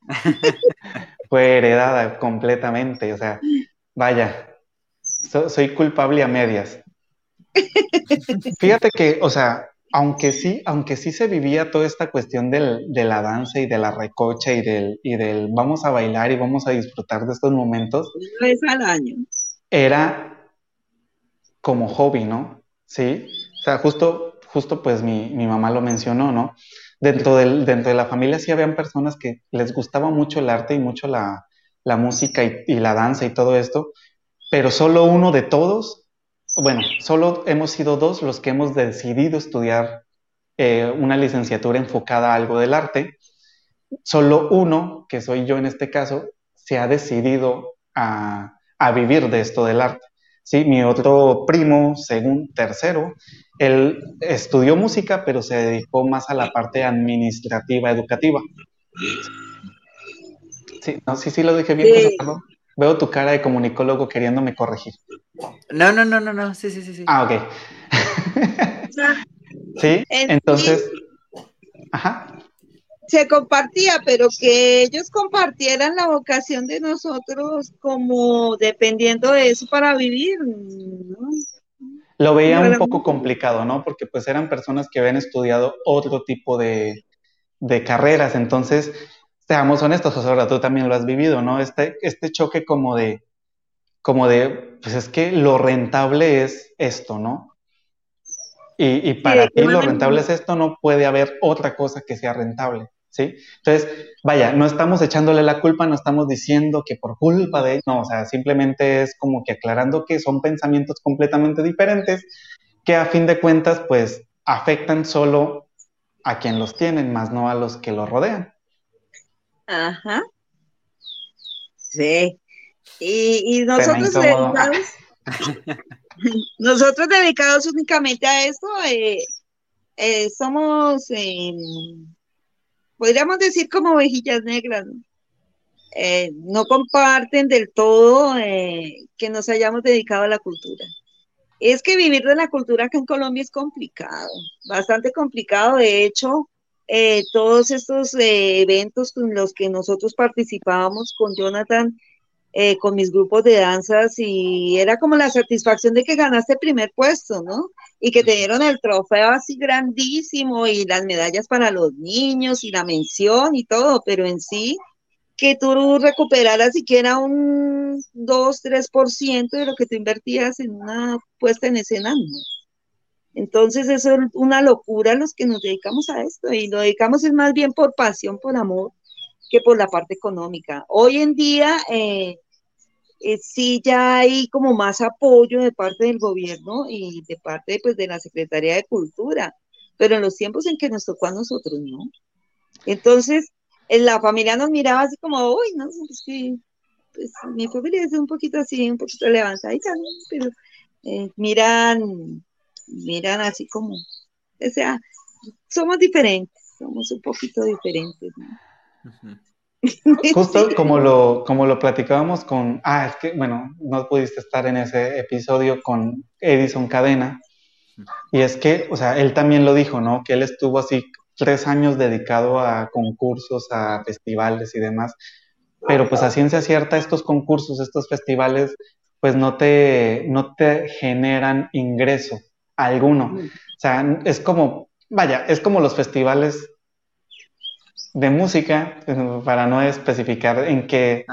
fue heredada completamente. O sea, vaya, soy culpable a medias. Fíjate que, o sea, aunque sí, aunque sí se vivía toda esta cuestión del, de la danza y de la recocha y del, y del vamos a bailar y vamos a disfrutar de estos momentos. Una vez al año. Era como hobby, ¿no? Sí. O sea, justo, justo pues mi, mi mamá lo mencionó, ¿no? Dentro, del, dentro de la familia sí habían personas que les gustaba mucho el arte y mucho la, la música y, la danza y todo esto, pero solo uno de todos bueno, solo hemos sido dos los que hemos decidido estudiar eh, una licenciatura enfocada a algo del arte. Solo uno, que soy yo en este caso, se ha decidido a, vivir de esto del arte. Sí, mi otro primo, según tercero, él estudió música, pero se dedicó más a la parte administrativa, educativa. Sí, no, sí, sí lo dije bien, sí. Veo tu cara de comunicólogo queriéndome corregir. No, no, no, no, no, sí, sí, sí. sí. Ah, ok. sí, entonces, ajá. Se compartía, pero que ellos compartieran la vocación de nosotros como dependiendo de eso para vivir. ¿no? Lo veía un poco complicado, ¿no? Porque pues eran personas que habían estudiado otro tipo de, de carreras, entonces seamos honestos, ahora tú también lo has vivido, ¿no? Este, este choque como de, como de, pues es que lo rentable es esto, ¿no? Y, y para ti lo rentable es esto, no puede haber otra cosa que sea rentable, ¿sí? Entonces, vaya, no estamos echándole la culpa, no estamos diciendo que por culpa de, no, o sea, simplemente es como que aclarando que son pensamientos completamente diferentes que a fin de cuentas, pues, afectan solo a quien los tienen, más no a los que los rodean. Ajá. Sí. Y, y nosotros dedicados, nosotros dedicados únicamente a esto, eh, eh, somos, em, podríamos decir como ovejillas negras, ¿no? Eh, no comparten del todo que nos hayamos dedicado a la cultura. Es que vivir de la cultura acá en Colombia es complicado, bastante complicado. De hecho, eh, todos estos eh, eventos con los que nosotros participábamos con Jonathan, eh, con mis grupos de danzas, y era como la satisfacción de que ganaste primer puesto, ¿no? Y que te dieron el trofeo así grandísimo y las medallas para los niños y la mención y todo, pero en sí, que tú recuperaras siquiera un 2, 3% de lo que tú invertías en una puesta en escena, ¿no? Entonces eso es una locura los que nos dedicamos a esto y lo dedicamos es más bien por pasión, por amor, que por la parte económica. Hoy en día eh, eh, sí ya hay como más apoyo de parte del gobierno y de parte pues, de la Secretaría de Cultura, pero en los tiempos en que nos tocó a nosotros, ¿no? Entonces, en la familia nos miraba así como, uy, no, es que pues, mi familia es un poquito así, un poquito levantadita, ¿no? pero eh, miran miran así como, o sea, somos diferentes, somos un poquito diferentes. Justo como lo, como lo platicábamos con, ah, es que, bueno, no pudiste estar en ese episodio con Edison Cadena, y es que, o sea, él también lo dijo, ¿no? Que él estuvo así tres años dedicado a concursos, a festivales y demás, pero pues a ciencia cierta estos concursos, estos festivales, pues no te, no te generan ingreso, alguno. O sea, es como, vaya, es como los festivales de música, para no especificar en qué,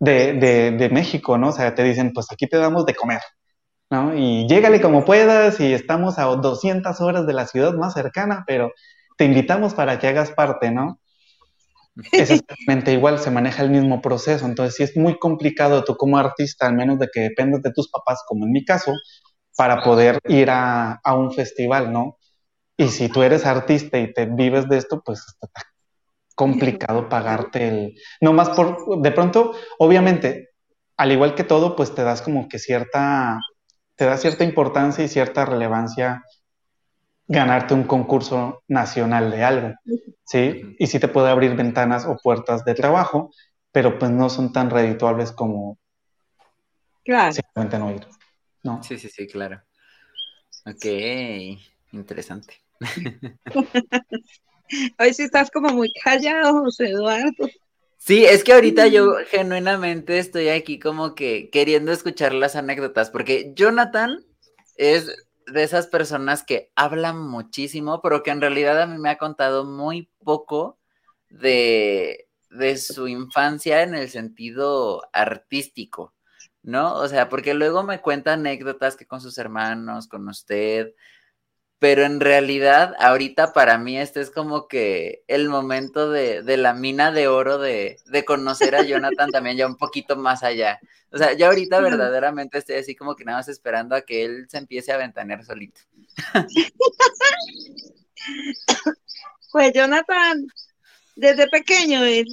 de, de, México, ¿no? O sea, te dicen, pues aquí te damos de comer, ¿no? Y llégale como puedas y estamos a 200 horas de la ciudad más cercana, pero te invitamos para que hagas parte, ¿no? Es exactamente igual, se maneja el mismo proceso, entonces sí es muy complicado tú como artista, al menos de que dependas de tus papás, como en mi caso, para poder ir a, a un festival, ¿no? Y si tú eres artista y te vives de esto, pues está complicado pagarte el... No más por... De pronto, obviamente, al igual que todo, pues te das como que cierta... Te da cierta importancia y cierta relevancia ganarte un concurso nacional de algo, ¿sí? Y sí te puede abrir ventanas o puertas de trabajo, pero pues no son tan redituables como claro. simplemente no ir, ¿no? Sí, sí, sí, claro. Ok, interesante. Hoy sí estás como muy callado, José Eduardo. Sí, es que ahorita yo genuinamente estoy aquí como que queriendo escuchar las anécdotas, porque Jonathan es de esas personas que hablan muchísimo, pero que en realidad a mí me ha contado muy poco de, de su infancia en el sentido artístico, ¿no? O sea, porque luego me cuenta anécdotas que con sus hermanos, con usted, pero en realidad ahorita para mí este es como que el momento de, la mina de oro de, conocer a Jonathan también ya un poquito más allá. O sea, ya ahorita verdaderamente estoy así como que nada más esperando a que él se empiece a ventanear solito. Pues Jonathan, desde pequeño, él,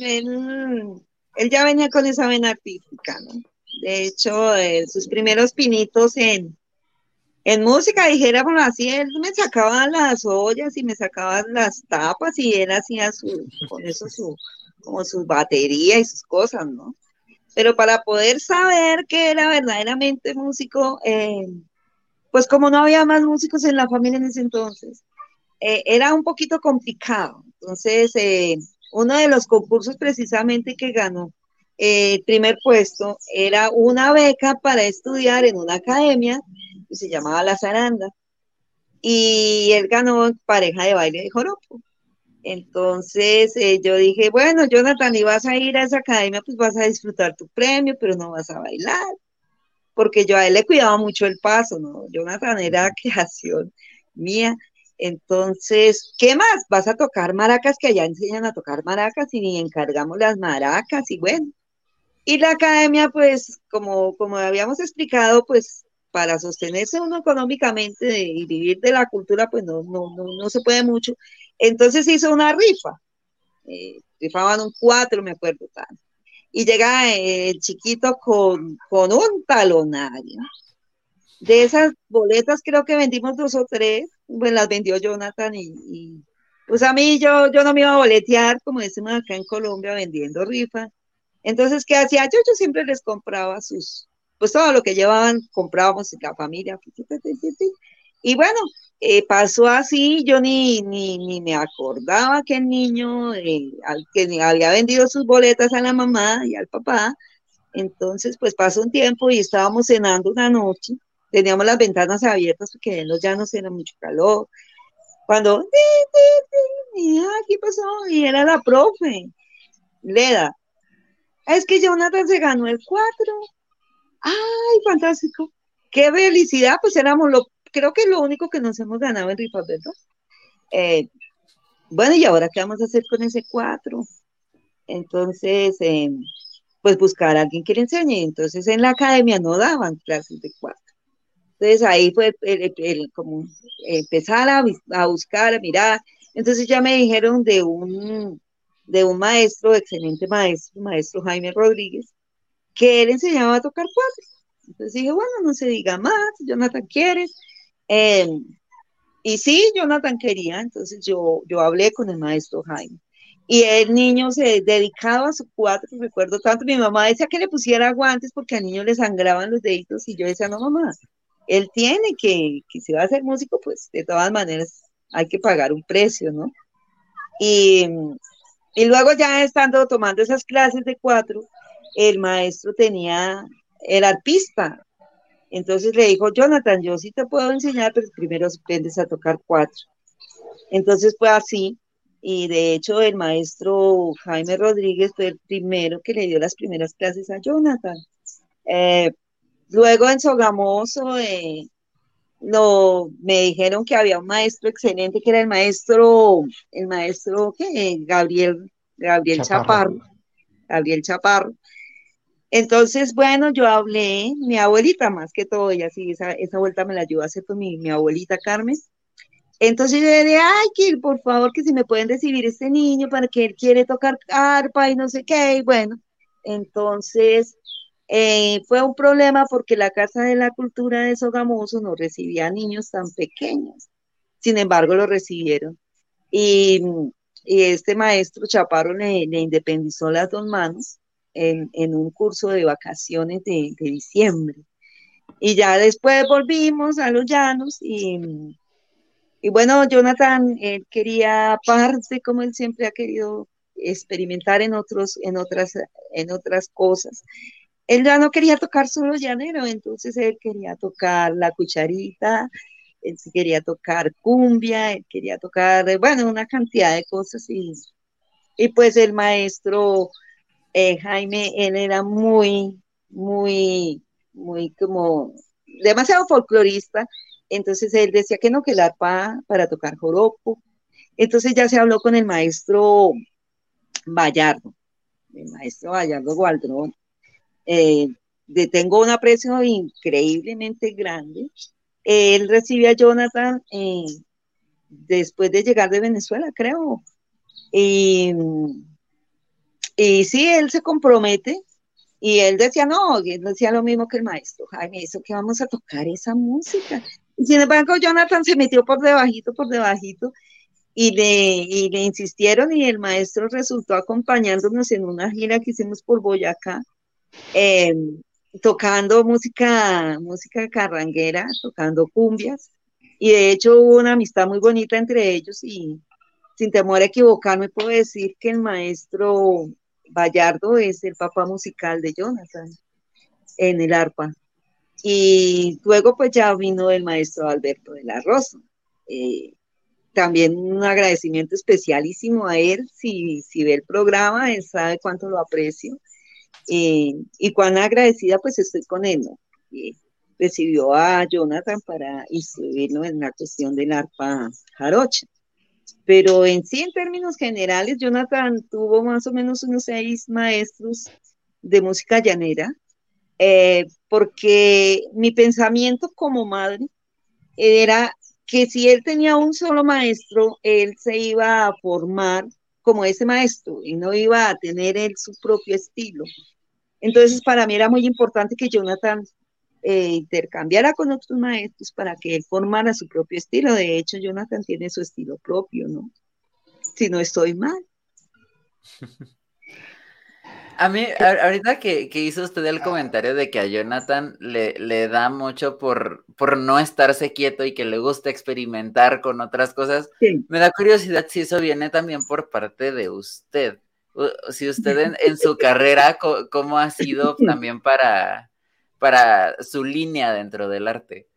ya venía con esa vena artística, ¿no? De hecho, eh, sus primeros pinitos en, en música, dijéramos así, él me sacaba las ollas y me sacaba las tapas y él hacía su, con eso su, como su batería y sus cosas, ¿no? Pero para poder saber que era verdaderamente músico, eh, pues como no había más músicos en la familia en ese entonces, eh, era un poquito complicado. Entonces, eh, uno de los concursos precisamente que ganó el primer puesto era una beca para estudiar en una academia se llamaba La Zaranda, y él ganó pareja de baile de joropo. Entonces eh, yo dije, bueno, Jonathan, y vas a ir a esa academia, pues vas a disfrutar tu premio, pero no vas a bailar, porque yo a él le cuidaba mucho el paso, ¿no? Jonathan era creación mía. Entonces, ¿qué más? Vas a tocar maracas, que allá enseñan a tocar maracas y encargamos las maracas y bueno. Y la academia, pues, como, como habíamos explicado, pues para sostenerse uno económicamente y vivir de la cultura, pues no, no, no, se puede mucho. Entonces hizo una rifa. Eh, rifaban un cuatro, me acuerdo tanto. Y llega el chiquito con, con un talonario. De esas boletas creo que vendimos dos o tres, pues las vendió Jonathan y, pues a mí yo, yo no me iba a boletear, como decimos acá en Colombia, vendiendo rifa. Entonces, ¿qué hacía yo? Yo siempre les compraba sus, pues todo lo que llevaban comprábamos en la familia. Y bueno, eh, pasó así, yo ni, ni, ni, me acordaba que el niño, eh, al que había vendido sus boletas a la mamá y al papá, entonces pues pasó un tiempo y estábamos cenando una noche, teníamos las ventanas abiertas porque en los llanos era mucho calor, cuando, ¿qué pasó? Y era la profe, Leda, es que Jonathan se ganó el cuatro ¡Ay, fantástico! ¡Qué felicidad! Pues éramos lo, creo que lo único que nos hemos ganado en rifas, ¿verdad? Eh, bueno, ¿y ahora qué vamos a hacer con ese cuatro? Entonces, eh, pues buscar a alguien que le enseñe. Entonces, en la academia no daban clases de cuatro. Entonces, ahí fue el, como empezar a, a, buscar, a mirar. Entonces, ya me dijeron de un, de un maestro, excelente maestro, maestro Jaime Rodríguez, que él enseñaba a tocar cuatro. Entonces dije, bueno, no se diga más, Jonathan quiere. Em, y sí, Jonathan quería, entonces yo, yo hablé con el maestro Jaime. Y el niño se dedicaba a su cuatro, recuerdo tanto, mi mamá decía que le pusiera guantes porque al niño le sangraban los deditos y yo decía, no mamá, él tiene que, que si va a ser músico, pues de todas maneras hay que pagar un precio, ¿no? Y, y luego ya estando tomando esas clases de cuatro, el maestro tenía, el arpista. Entonces le dijo, Jonathan, yo sí te puedo enseñar, pero primero aprendes a tocar cuatro. Entonces fue así. y de hecho el maestro Jaime Rodríguez fue el primero que le dio las primeras clases a Jonathan. Eh, luego en Sogamoso eh, no, me dijeron que había un maestro excelente que era el maestro, el maestro ¿qué? Gabriel, Gabriel Chaparro. Gabriel Chaparro. Entonces, bueno, yo hablé, mi abuelita más que todo, y así esa, esa vuelta me la ayudó a hacer con mi, mi abuelita Carmen. Entonces yo le dije, ay, Kir, por favor, que si me pueden recibir este niño para que él quiere tocar arpa y no sé qué, y bueno, entonces eh, fue un problema porque la Casa de la Cultura de Sogamoso no recibía niños tan pequeños. Sin embargo, lo recibieron. Y, este maestro Chaparro le, independizó las dos manos en, un curso de vacaciones de, diciembre. Y ya después volvimos a los llanos y, y bueno, Jonathan, él quería, aparte, como él siempre ha querido experimentar en, otros, en, otras, en otras cosas él ya no quería tocar solo llanero, entonces él quería tocar la cucharita, él quería tocar cumbia, él quería tocar, bueno, una cantidad de cosas y, y pues el maestro eh, Jaime, él era muy, muy, muy como demasiado folclorista, entonces él decía que no, que el arpa para tocar joropo, entonces ya se habló con el maestro Vallardo, el maestro Vallardo Gualdrón, eh, tengo un aprecio increíblemente grande. Él recibió a Jonathan eh, después de llegar de Venezuela, creo. Y, y sí, él se compromete y él decía, no, él decía lo mismo que el maestro, Jaime, eso que vamos a tocar esa música. Y sin embargo, Jonathan se metió por debajito, por debajito, y le, y le insistieron y el maestro resultó acompañándonos en una gira que hicimos por Boyacá Em, tocando música, música carranguera, tocando cumbias, y de hecho hubo una amistad muy bonita entre ellos y sin temor a equivocarme puedo decir que el maestro Vallardo es el papá musical de Jonathan en el arpa. Y luego pues ya vino el maestro Alberto de la Rosa. Eh, también un agradecimiento especialísimo a él, si, si ve el programa, él sabe cuánto lo aprecio y cuán agradecida pues estoy con él, ¿no? recibió a Jonathan para instruirlo en la cuestión del arpa jarocha. Pero en sí, en términos generales, Jonathan tuvo más o menos unos seis maestros de música llanera, eh, porque mi pensamiento como madre era que si él tenía un solo maestro, él se iba a formar como ese maestro y no iba a tener él su propio estilo. Entonces, para mí era muy importante que Jonathan eh, intercambiara con otros maestros para que él formara su propio estilo. De hecho, Jonathan tiene su estilo propio, ¿no? Si no estoy mal. A mí, ahorita que, hizo usted el comentario de que a Jonathan le, le da mucho por, por, no estarse quieto y que le gusta experimentar con otras cosas, me da curiosidad si eso viene también por parte de usted si usted en, su carrera, ¿cómo ha sido también para, para su línea dentro del arte?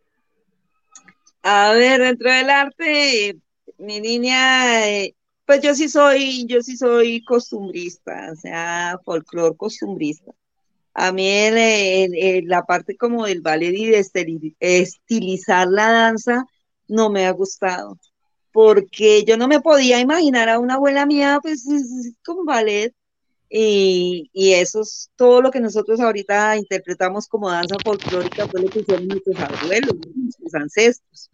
A ver, dentro del arte, mi línea, eh, pues yo sí soy, yo sí soy costumbrista, o sea, folclor costumbrista. A mí la parte como del ballet y de estilizar la danza no me ha gustado porque yo no me podía imaginar a una abuela mía, pues, con ballet, y, y, eso es todo lo que nosotros ahorita interpretamos como danza folclórica, fue lo que hicieron nuestros abuelos, nuestros ancestros.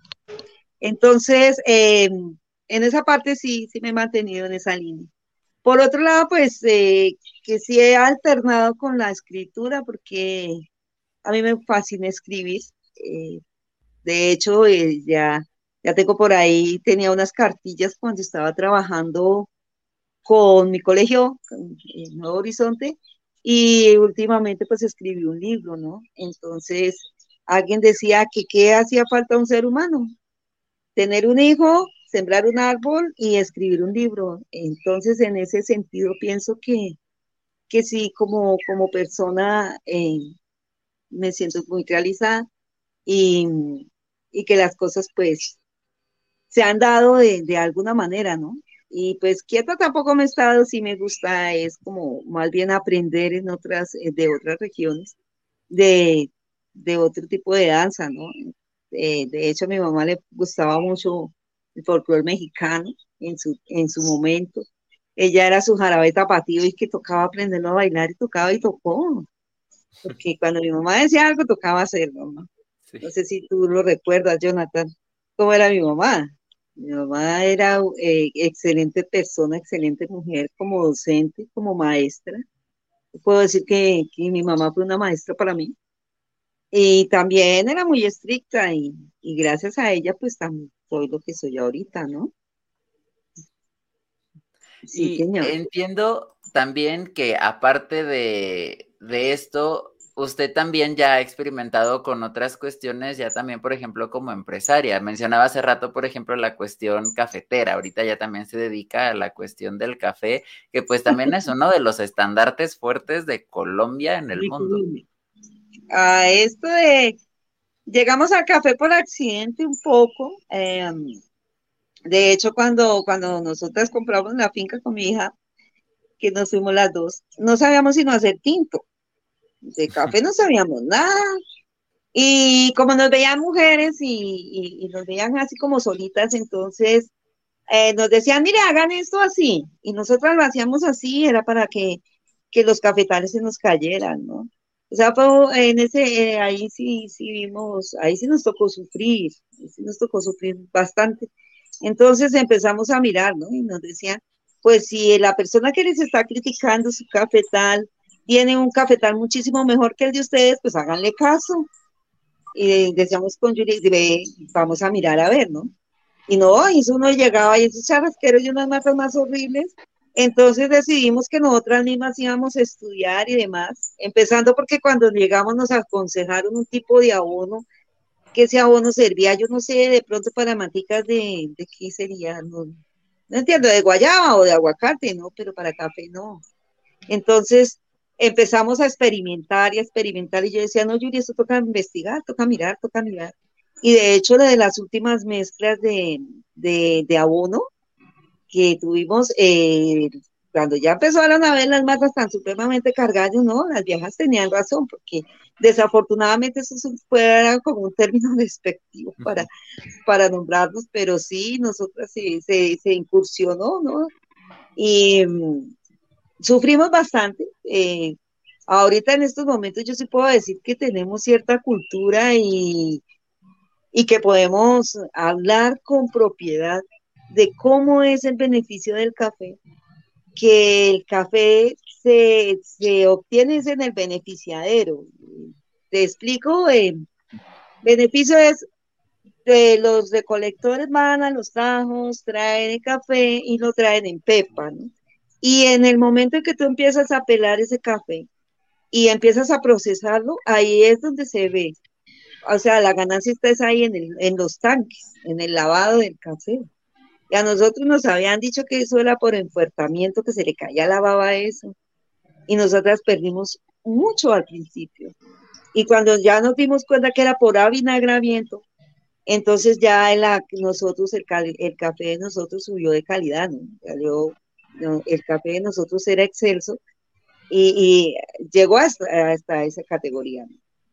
Entonces, em, en esa parte sí, sí me he mantenido en esa línea. Por otro lado, pues, eh, que sí he alternado con la escritura, porque a mí me fascina escribir. Eh, de hecho, eh, ya ya tengo por ahí, tenía unas cartillas cuando estaba trabajando con mi colegio, en Nuevo Horizonte, y últimamente pues escribí un libro, ¿no? Entonces, alguien decía que qué hacía falta un ser humano, tener un hijo, sembrar un árbol y escribir un libro. Entonces, en ese sentido, pienso que, que sí, como, como persona, eh, me siento muy realizada y, y que las cosas pues se han dado de, alguna manera, ¿no? Y pues quieta tampoco me he estado, sí me gusta, es como más bien aprender en otras, eh, de otras regiones, de, de otro tipo de danza, ¿no? Eh, de hecho, a mi mamá le gustaba mucho el folclore mexicano en su, en su momento. Ella era su jarabe tapatío y que tocaba aprenderlo a bailar y tocaba y tocó. Porque cuando mi mamá decía algo, tocaba hacerlo, ¿no? No sé si tú lo recuerdas, Jonathan, cómo era mi mamá. Mi mamá era eh, excelente persona, excelente mujer como docente, como maestra. Puedo decir que, que mi mamá fue una maestra para mí. Y también era muy estricta y, y gracias a ella pues también soy lo que soy ahorita, ¿no? Sí, entiendo también que aparte de, de esto, usted también ya ha experimentado con otras cuestiones, ya también, por ejemplo, como empresaria. Mencionaba hace rato, por ejemplo, la cuestión cafetera. Ahorita ya también se dedica a la cuestión del café, que pues también es uno de los estandartes fuertes de Colombia en el mundo. A esto de, llegamos al café por accidente un poco. Em, de hecho, cuando, cuando nosotras compramos la finca con mi hija, que nos fuimos las dos, no sabíamos sino hacer tinto de café no sabíamos nada. Y como nos veían mujeres y, nos veían así como solitas, entonces eh, nos decían, mire, hagan esto así. Y nosotras lo hacíamos así, era para que, que los cafetales se nos cayeran, ¿no? O sea, fue en ese, eh, ahí sí, sí vimos, ahí sí nos tocó sufrir, sí nos tocó sufrir bastante. Entonces empezamos a mirar, ¿no? Y nos decían, pues si la persona que les está criticando su cafetal tiene un cafetal muchísimo mejor que el de ustedes, pues háganle caso. Y decíamos con Yuri, vamos a mirar a ver, ¿no? Y no, y uno llegaba y esos charrasqueros y unas matas más horribles. Entonces decidimos que nosotras mismas íbamos a estudiar y demás, empezando porque cuando llegamos nos aconsejaron un tipo de abono, que ese abono servía, yo no sé, de pronto para maticas de, de qué sería, no, no entiendo, de guayaba o de aguacate, ¿no? Pero para café no. Entonces, empezamos a experimentar y a experimentar y yo decía, no, Yuri, esto toca investigar, toca mirar, toca mirar. Y de hecho, de las últimas mezclas de, de, abono que tuvimos, eh, cuando ya empezó a la vez las matas tan supremamente cargadas, no, las viejas tenían razón, porque desafortunadamente eso fue como un término despectivo para, para nombrarnos, pero sí, nosotras se, se, se incursionó, ¿no? Y, sufrimos bastante. Eh, ahorita en estos momentos yo sí puedo decir que tenemos cierta cultura y, y que podemos hablar con propiedad de cómo es el beneficio del café, que el café se, obtiene en el beneficiadero. Te explico, eh, beneficio es que los recolectores van a los tajos, traen el café y lo traen en pepa, ¿no? Y en el momento en que tú empiezas a pelar ese café y empiezas a procesarlo, ahí es donde se ve. O sea, la ganancia está ahí en, el, en los tanques, en el lavado del café. Y a nosotros nos habían dicho que eso era por enfuertamiento, que se le caía la baba eso. Y nosotras perdimos mucho al principio. Y cuando ya nos dimos cuenta que era por avinagramiento, entonces ya nosotros, el, el café de nosotros subió de calidad, ¿no? Salió el café de nosotros era excelso y, llegó hasta, hasta, esa categoría,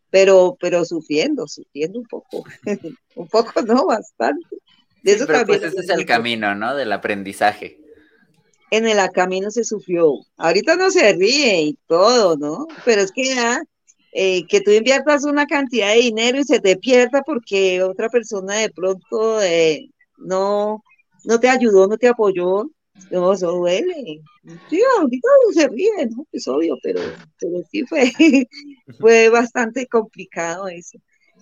pero, pero sufriendo, sufriendo un poco, un poco, no, bastante. De eso también pues ese es el camino, ¿no? Del aprendizaje. En el camino se sufrió. Ahorita no se ríe y todo, ¿no? Pero es que ya, eh, que tú inviertas una cantidad de dinero y se te pierda porque otra persona de pronto eh, no, no te ayudó, no te apoyó, no, eso duele. Sí, ahorita se ríe, ¿no? Es obvio, pero, pero sí fue, fue bastante complicado eso.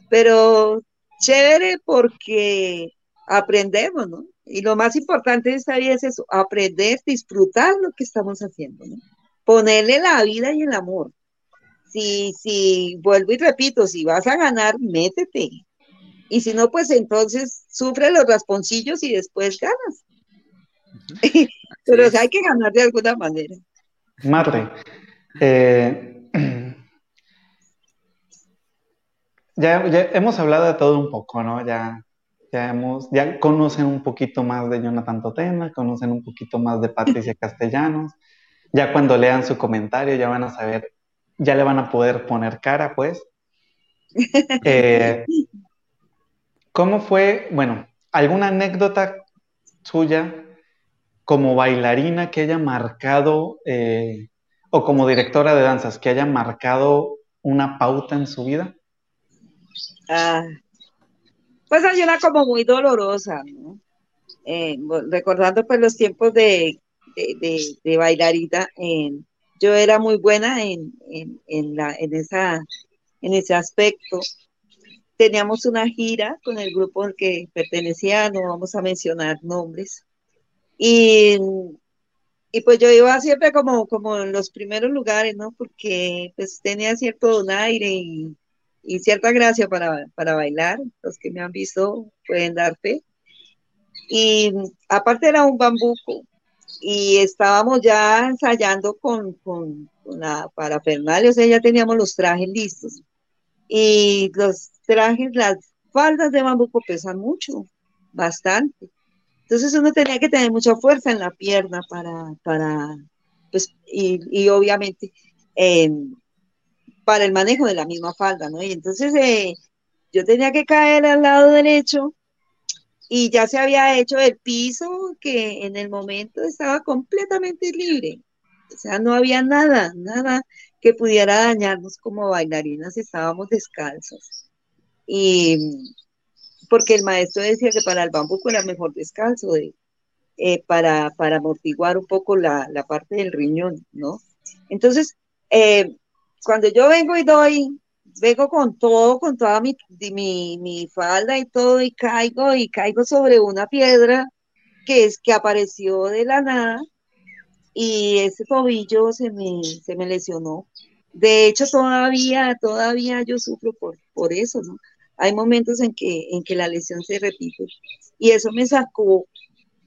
Pero chévere porque aprendemos, ¿no? Y lo más importante de esta vida es eso, aprender, disfrutar lo que estamos haciendo, ¿no? Ponerle la vida y el amor. Si, si, vuelvo y repito, si vas a ganar, métete. Y si no, pues entonces sufre los rasponcillos y después ganas. Pero hay que ganar de alguna manera. Madre, eh, ya, hemos hablado de todo un poco, ¿no? Ya ya, hemos, ya conocen un poquito más de Jonathan Totena, conocen un poquito más de Patricia Castellanos. Ya cuando lean su comentario ya van a saber, ya le van a poder poner cara, pues. Eh, ¿Cómo fue, bueno, alguna anécdota suya como bailarina que haya marcado, eh, o como directora de danzas, que haya marcado una pauta en su vida? Ah, pues hay una como muy dolorosa, ¿no? Eh, recordando pues los tiempos de, de, yo era muy buena en, la, en, esa, en ese aspecto. Teníamos una gira con el grupo al que pertenecía, no vamos a mencionar nombres, y, y pues yo iba siempre como, como en los primeros lugares, ¿no? Porque pues tenía cierto donaire y, cierta gracia para, para bailar. Los que me han visto pueden dar fe. Y aparte era un bambuco y estábamos ya ensayando con, con, con, la parafernalia, o sea, ya teníamos los trajes listos. Y los trajes, las faldas de bambuco pesan mucho, bastante. Entonces uno tenía que tener mucha fuerza en la pierna para, para pues, y, y obviamente em, para el manejo de la misma falda, ¿no? Y entonces eh, yo tenía que caer al lado derecho y ya se había hecho el piso que en el momento estaba completamente libre. O sea, no había nada, nada que pudiera dañarnos como bailarinas, estábamos descalzos. Y porque el maestro decía que para el bambuco era mejor descanso de, eh, para, amortiguar un poco la, parte del riñón, ¿no? Entonces, eh, cuando yo vengo y doy, vengo con todo, con toda mi, mi, mi, falda y todo, y caigo, y caigo sobre una piedra que es que apareció de la nada, y ese tobillo se me, se me lesionó. De hecho, todavía, todavía yo sufro por, por eso, ¿no? Hay momentos en que, en que la lesión se repite. Y eso me sacó,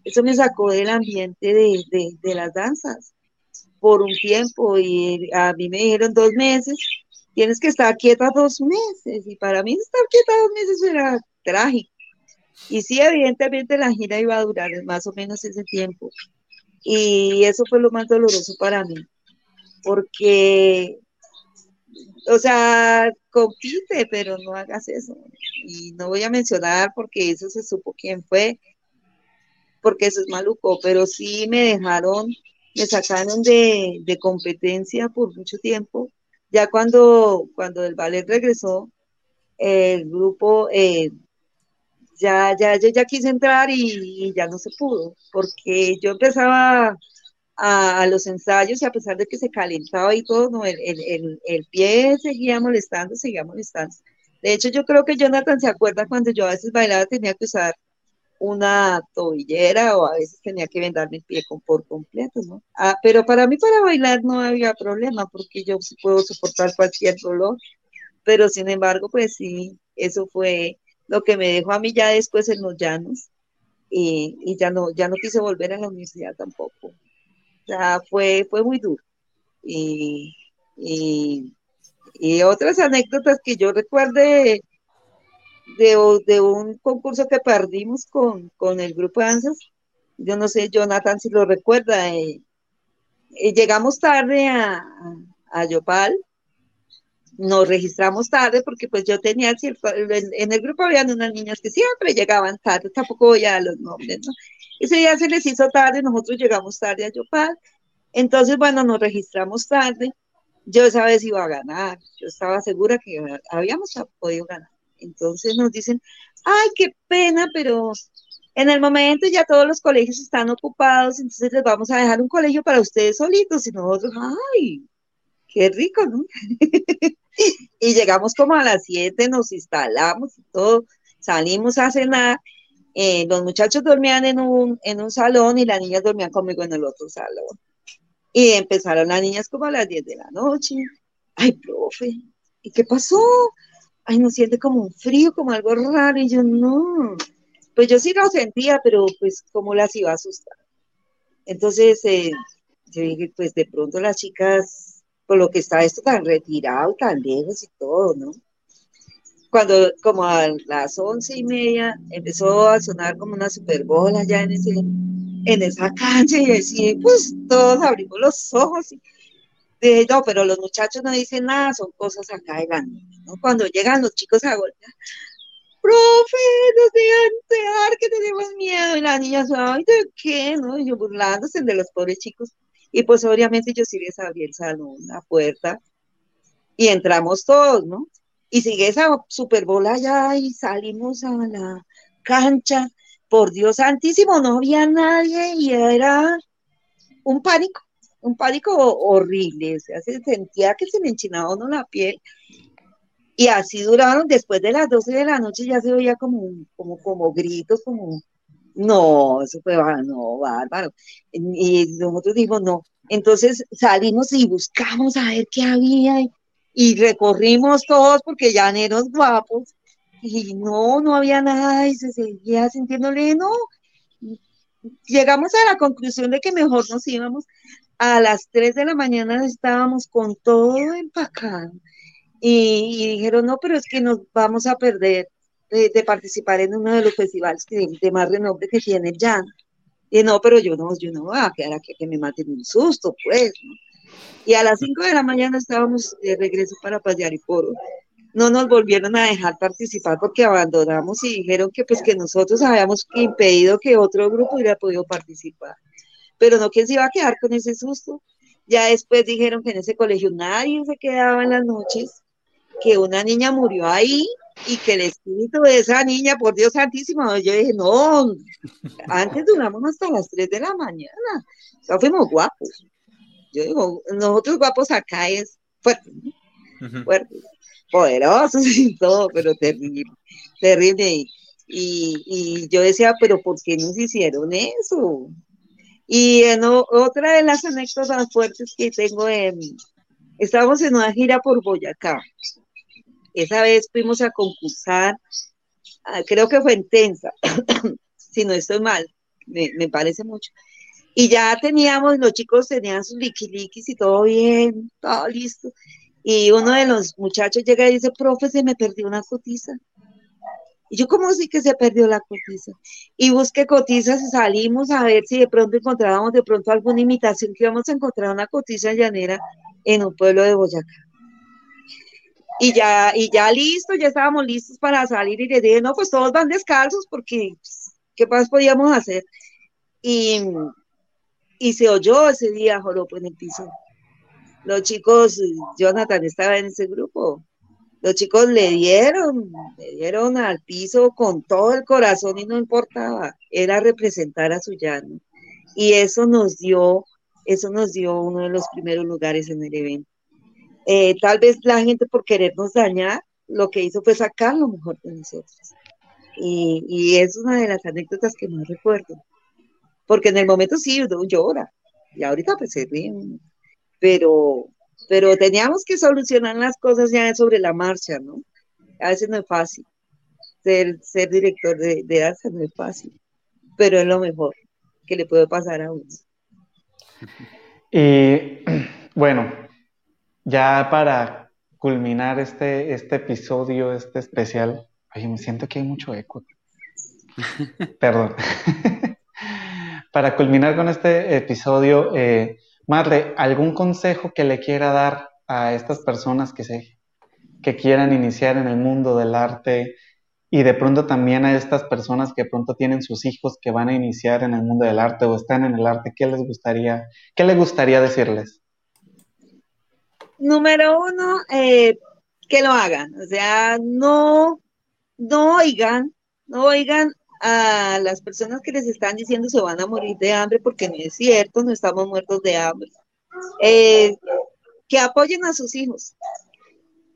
eso me sacó del ambiente de, de, las danzas por un tiempo y a mí me dijeron dos meses, tienes que estar quieta dos meses y para mí estar quieta dos meses era trágico. Y sí, evidentemente la gira iba a durar más o menos ese tiempo. Y eso fue lo más doloroso para mí, porque o sea, compite, pero no hagas eso. Y no voy a mencionar porque eso se supo quién fue, porque eso es maluco, pero sí me dejaron, me sacaron de, competencia por mucho tiempo. Ya cuando, cuando el ballet regresó, el grupo eh, ya, ya, ya, ya quise entrar y, ya no se pudo, porque yo empezaba a, los ensayos y a pesar de que se calentaba y todo, no, el, el, el, pie seguía molestando, seguía molestando. De hecho, yo creo que Jonathan se acuerda cuando yo a veces bailaba tenía que usar una tobillera o a veces tenía que vendarme el pie con, por completo, ¿no? Ah, pero para mí para bailar no había problema porque yo puedo soportar cualquier dolor, pero sin embargo, pues sí, eso fue lo que me dejó a mí ya después en los llanos y, y ya no, ya no quise volver a la universidad tampoco. Sea, fue, fue muy duro. Y, y, otras anécdotas que yo recuerde de, de, un concurso que perdimos con, con el grupo de danzas, yo no sé, Jonathan, si lo recuerda, eh, eh, llegamos tarde a, a, Yopal, nos registramos tarde porque pues yo tenía en, el grupo habían unas niñas que siempre llegaban tarde, tampoco voy a los nombres, ¿no? Ese día se les hizo tarde, nosotros llegamos tarde a Yopal. Entonces, bueno, nos registramos tarde. Yo esa vez iba a ganar. Yo estaba segura que habíamos podido ganar. Entonces nos dicen, ay, qué pena, pero en el momento ya todos los colegios están ocupados, entonces les vamos a dejar un colegio para ustedes solitos. Y nosotros, ay, qué rico, ¿no? y llegamos como a las 7, nos instalamos y todo, salimos a cenar eh, los muchachos dormían en un, en un salón y las niñas dormían conmigo en el otro salón. Y empezaron las niñas como a las 10 de la noche. Ay, profe, ¿y qué pasó? Ay, no siente como un frío, como algo raro. Y yo, no. Pues yo sí lo sentía, pero pues, ¿cómo las iba a asustar? Entonces, eh, yo dije, pues de pronto las chicas, por lo que está esto tan retirado, tan lejos y todo, ¿no? cuando como a las once y media empezó a sonar como una super bola ya en, ese, en esa cancha y así, pues todos abrimos los ojos y dije, no, pero los muchachos no dicen nada, son cosas acá de la. Cuando llegan los chicos a golpear, profe, nos dejan entrar, que tenemos miedo, y las niñas, ay, ¿de qué? ¿no? Y yo burlándose de los pobres chicos, y pues obviamente yo sí les abrí el salón, la puerta, y entramos todos, ¿no? Y sigue esa super bola allá y salimos a la cancha. Por Dios santísimo, no había nadie y era un pánico, un pánico horrible. O sea, se sentía que se me enchinaba uno la piel. Y así duraron, después de las 12 de la noche ya se oía como, como, como gritos, como, no, eso fue no, bárbaro. Y nosotros dijimos, no. Entonces salimos y buscamos a ver qué había y recorrimos todos porque ya llaneros guapos y no, no había nada y se seguía sintiéndole, no. Llegamos a la conclusión de que mejor nos íbamos. A las 3 de la mañana estábamos con todo empacado y, dijeron, no, pero es que nos vamos a perder de, participar en uno de los festivales de más renombre que tiene Jan. Y no, pero yo no, yo no voy a quedar aquí que me maten un susto, pues, ¿no? Y a las 5 de la mañana estábamos de regreso para Payariporo. No nos volvieron a dejar participar porque abandonamos y dijeron que pues que nosotros habíamos impedido que otro grupo hubiera podido participar. Pero no, ¿quién se iba a quedar con ese susto? Ya después dijeron que en ese colegio nadie se quedaba en las noches, que una niña murió ahí y que el espíritu de esa niña, por Dios santísimo, yo dije, no, antes duramos hasta las 3 de la mañana, o sea, fuimos guapos. Yo digo, nosotros guapos acá es fuerte, fuerte, poderosos y todo, pero terrible, terrible. Y, yo decía, pero ¿por qué nos hicieron eso? Y en otra de las anécdotas fuertes que tengo, en, estábamos en una gira por Boyacá. Esa vez fuimos a concursar, ah, creo que fue en Tensa, si no estoy mal, me, me parece mucho. Y ya teníamos, los chicos tenían sus liquiliquis y todo bien, todo listo. Y uno de los muchachos llega y dice, profe, se me perdió una cotiza. Y yo, ¿cómo así que se perdió la cotiza? Y busqué cotizas y salimos a ver si de pronto encontrábamos de pronto alguna imitación, que íbamos a encontrar una cotiza llanera en un pueblo de Boyacá. Y ya, y ya listo, ya estábamos listos para salir y le dije, no, pues todos van descalzos porque, pues, ¿qué más podíamos hacer? Y, y se oyó ese día joropo en el piso. Los chicos, Jonathan estaba en ese grupo, los chicos le dieron, le dieron al piso con todo el corazón y no importaba, era representar a su llano. Y eso nos dio, eso nos dio uno de los primeros lugares en el evento. Eh, tal vez la gente por querernos dañar, lo que hizo fue sacar lo mejor de nosotros. Y, y es una de las anécdotas que más recuerdo porque en el momento sí uno llora, y ahorita pues se ríen, pero, pero teníamos que solucionar las cosas ya sobre la marcha, ¿no? A veces no es fácil, ser, ser director de, de danza no es fácil, pero es lo mejor que le puede pasar a uno. Y bueno, ya para culminar este, este episodio, este especial, ay, me siento que hay mucho eco. Perdón. para culminar con este episodio, eh, Madre, ¿algún consejo que le quiera dar a estas personas que, se, que quieran iniciar en el mundo del arte y de pronto también a estas personas que pronto tienen sus hijos que van a iniciar en el mundo del arte o están en el arte? ¿Qué les gustaría, qué les gustaría decirles? Número uno, eh, que lo hagan, o sea, no, no oigan, no oigan a las personas que les están diciendo se van a morir de hambre, porque no es cierto, no estamos muertos de hambre. Eh, que apoyen a sus hijos,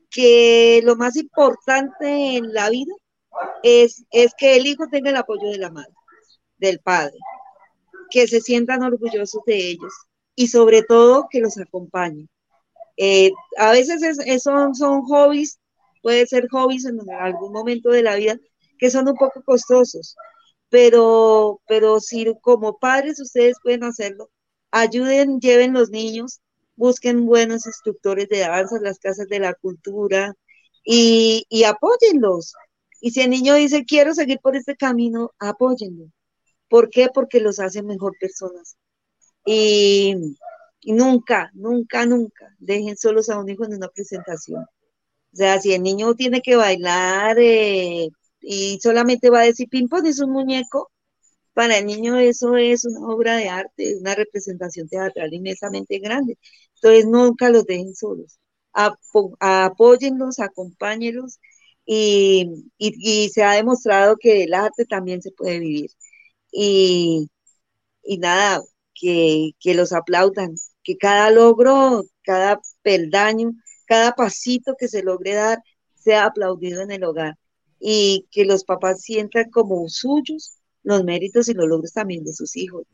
que lo más importante en la vida es, es que el hijo tenga el apoyo de la madre, del padre, que se sientan orgullosos de ellos y sobre todo que los acompañen. Eh, a veces son, son hobbies, puede ser hobbies en algún momento de la vida, que son un poco costosos, pero, pero si como padres ustedes pueden hacerlo, ayuden, lleven los niños, busquen buenos instructores de danza, las casas de la cultura, y, y apóyenlos. Y si el niño dice, quiero seguir por este camino, apóyenlo. ¿Por qué? Porque los hace mejor personas. Y, nunca, nunca, nunca dejen solos a un hijo en una presentación. O sea, si el niño tiene que bailar eh, y solamente va a decir ping-pong es un muñeco, para el niño eso es una obra de arte, una representación teatral inmensamente grande. Entonces nunca los dejen solos. apóyenlos, acompáñenlos y, y, se ha demostrado que el arte también se puede vivir. Y, y nada, que, que los aplaudan, que cada logro, cada peldaño, cada pasito que se logre dar sea aplaudido en el hogar y que los papás sientan como suyos los méritos y los logros también de sus hijos.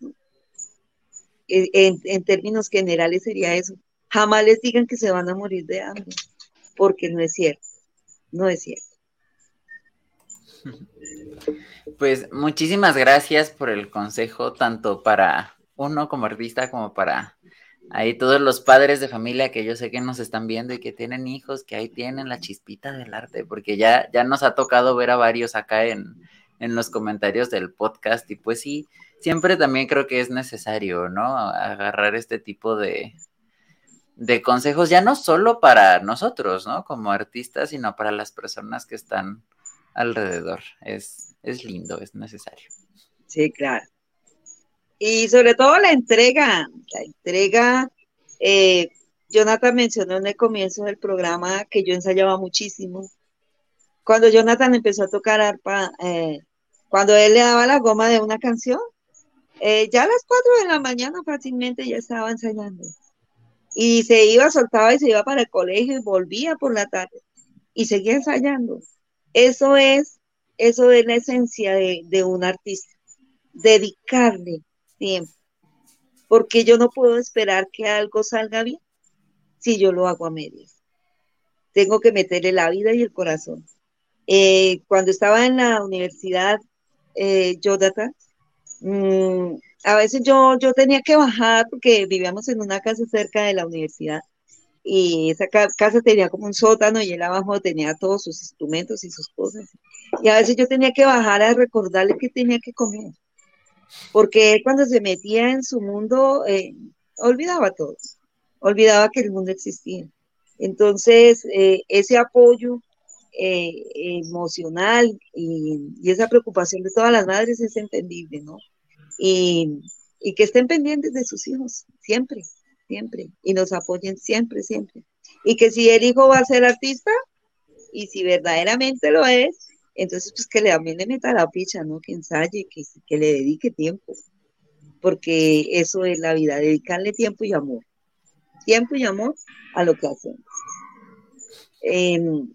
E, en, en, términos generales sería eso. Jamás les digan que se van a morir de hambre, porque no es cierto, no es cierto. Pues muchísimas gracias por el consejo, tanto para uno como artista como para ahí todos los padres de familia que yo sé que nos están viendo y que tienen hijos, que ahí tienen la chispita del arte, porque ya, ya nos ha tocado ver a varios acá en, en los comentarios del podcast y pues sí, siempre también creo que es necesario, ¿no? Agarrar este tipo de, de consejos, ya no solo para nosotros, ¿no? Como artistas, sino para las personas que están alrededor. Es, es lindo, es necesario. Sí, claro. Y sobre todo la entrega, la entrega, eh, Jonathan mencionó en el comienzo del programa que yo ensayaba muchísimo. Cuando Jonathan empezó a tocar arpa, eh, cuando él le daba la goma de una canción, eh, ya a las cuatro de la mañana fácilmente ya estaba ensayando. Y se iba, soltaba y se iba para el colegio y volvía por la tarde y seguía ensayando. Eso es, eso es la esencia de, de un artista, dedicarle tiempo, porque yo no puedo esperar que algo salga bien si yo lo hago a medias. Tengo que meterle la vida y el corazón. Eh, cuando estaba en la universidad, eh, Jonathan, mm, a veces yo, yo tenía que bajar porque vivíamos en una casa cerca de la universidad y esa casa tenía como un sótano y él abajo tenía todos sus instrumentos y sus cosas. Y a veces yo tenía que bajar a recordarle que tenía que comer porque él cuando se metía en su mundo, eh, olvidaba todo, olvidaba que el mundo existía. Entonces, eh, ese apoyo eh, emocional y, esa preocupación de todas las madres es entendible, ¿no? Y, y que estén pendientes de sus hijos, siempre, siempre, y nos apoyen siempre, siempre. Y que si el hijo va a ser artista, y si verdaderamente lo es, entonces, pues que le, también le meta la ficha, ¿no? Que ensaye, que, que le dedique tiempo, porque eso es la vida, dedicarle tiempo y amor. Tiempo y amor a lo que hacemos. Em,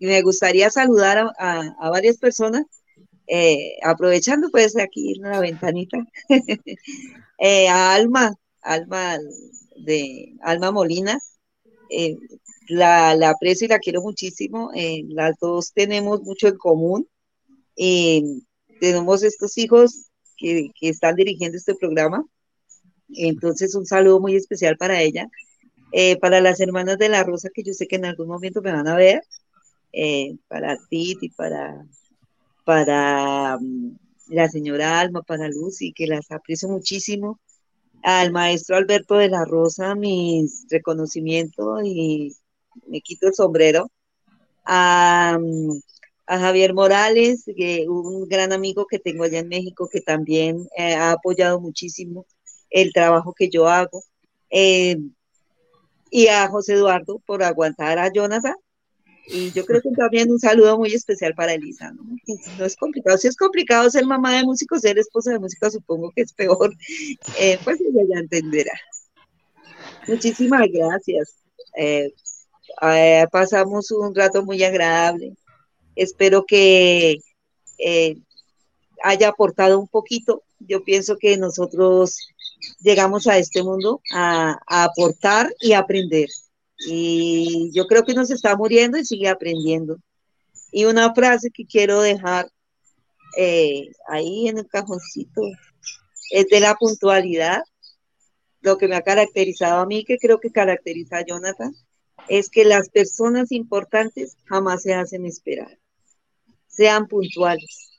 me gustaría saludar a, varias personas, eh, aprovechando pues aquí en la ventanita, eh, a Alma, Alma de Alma Molina, eh, la, la, aprecio y la quiero muchísimo. Eh, las dos tenemos mucho en común. Eh, tenemos estos hijos que, están dirigiendo este programa. Entonces, un saludo muy especial para ella. Eh, para las hermanas de la Rosa, que yo sé que en algún momento me van a ver. para Titi, para, para um, la señora Alma, para Lucy, que las aprecio muchísimo al maestro Alberto de la Rosa mis reconocimientos y me quito el sombrero, a, Javier Morales, un gran amigo que tengo allá en México, que también eh, ha apoyado muchísimo el trabajo que yo hago, eh, y a José Eduardo por aguantar a Jonathan. Y yo creo que también un saludo muy especial para Elisa, ¿no? Es complicado. Si es complicado ser mamá de músico, ser esposa de música, supongo que es peor. Eh, pues ella ya entenderá. Muchísimas gracias. Pasamos un rato muy agradable. Espero que eh, haya aportado un poquito. Yo pienso que nosotros llegamos a este mundo a, aportar y aprender. Y yo creo que nos está muriendo y sigue aprendiendo. Y una frase que quiero dejar eh, ahí en el cajoncito es de la puntualidad, lo que me ha caracterizado a mí, que creo que caracteriza a Jonathan, es que las personas importantes jamás se hacen esperar. Sean puntuales.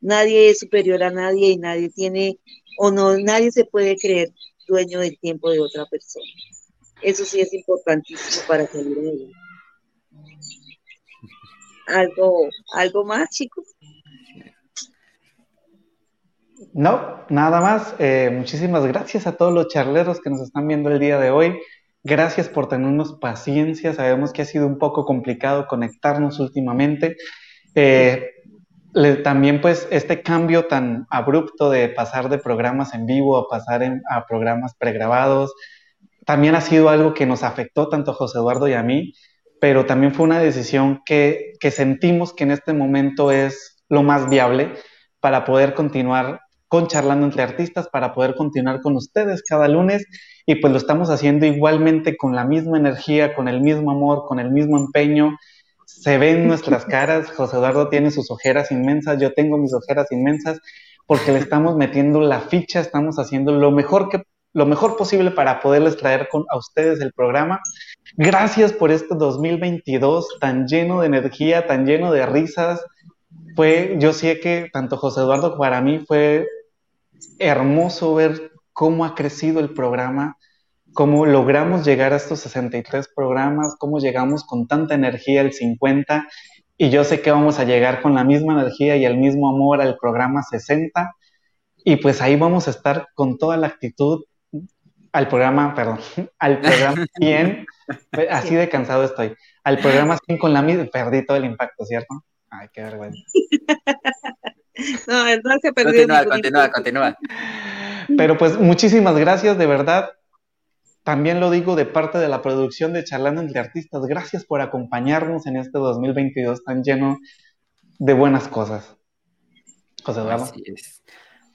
Nadie es superior a nadie y nadie tiene, o no, nadie se puede creer dueño del tiempo de otra persona. Eso sí es importantísimo para salir de ¿Algo, ¿Algo más, chicos? No, nada más. Eh, muchísimas gracias a todos los charleros que nos están viendo el día de hoy. Gracias por tenernos paciencia. Sabemos que ha sido un poco complicado conectarnos últimamente. Eh, también pues este cambio tan abrupto de pasar de programas en vivo a pasar a programas pregrabados, también ha sido algo que nos afectó tanto a José Eduardo y a mí, pero también fue una decisión que, que sentimos que en este momento es lo más viable para poder continuar con Charlando entre Artistas, para poder continuar con ustedes cada lunes y pues lo estamos haciendo igualmente con la misma energía, con el mismo amor, con el mismo empeño. Se ven nuestras caras, José Eduardo tiene sus ojeras inmensas, yo tengo mis ojeras inmensas, porque le estamos metiendo la ficha, estamos haciendo lo mejor que lo mejor posible para poderles traer con, a ustedes el programa. Gracias por este 2022 tan lleno de energía, tan lleno de risas. Fue, yo sé que tanto José Eduardo para mí fue hermoso ver cómo ha crecido el programa, cómo logramos llegar a estos 63 programas, cómo llegamos con tanta energía al 50 y yo sé que vamos a llegar con la misma energía y el mismo amor al programa 60 y pues ahí vamos a estar con toda la actitud al programa, perdón, al programa 100, así de cansado estoy, al programa 100 con la misma, perdí todo el impacto, ¿cierto? Ay, qué vergüenza. No, no se perdió. Continúa, continúa, continúa. Pero pues muchísimas gracias, de verdad. También lo digo de parte de la producción de Charlando entre Artistas. Gracias por acompañarnos en este 2022 tan lleno de buenas cosas. José Eduardo. Así es.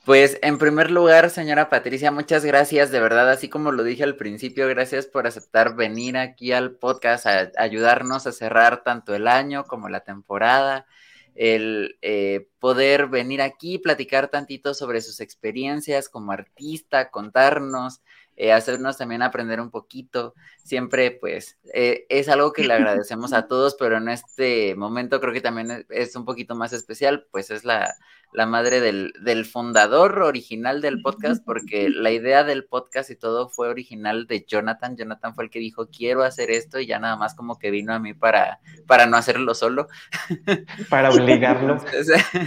Pues en primer lugar, señora Patricia, muchas gracias, de verdad, así como lo dije al principio, gracias por aceptar venir aquí al podcast a ayudarnos a cerrar tanto el año como la temporada el eh, poder venir aquí, platicar tantito sobre sus experiencias como artista, contarnos, eh, hacernos también aprender un poquito. Siempre, pues, eh, es algo que le agradecemos a todos, pero en este momento creo que también es un poquito más especial, pues es la, la madre del, del, fundador original del podcast, porque la idea del podcast y todo fue original de Jonathan. Jonathan fue el que dijo, quiero hacer esto y ya nada más como que vino a mí para, para no hacerlo solo. Para obligarlo.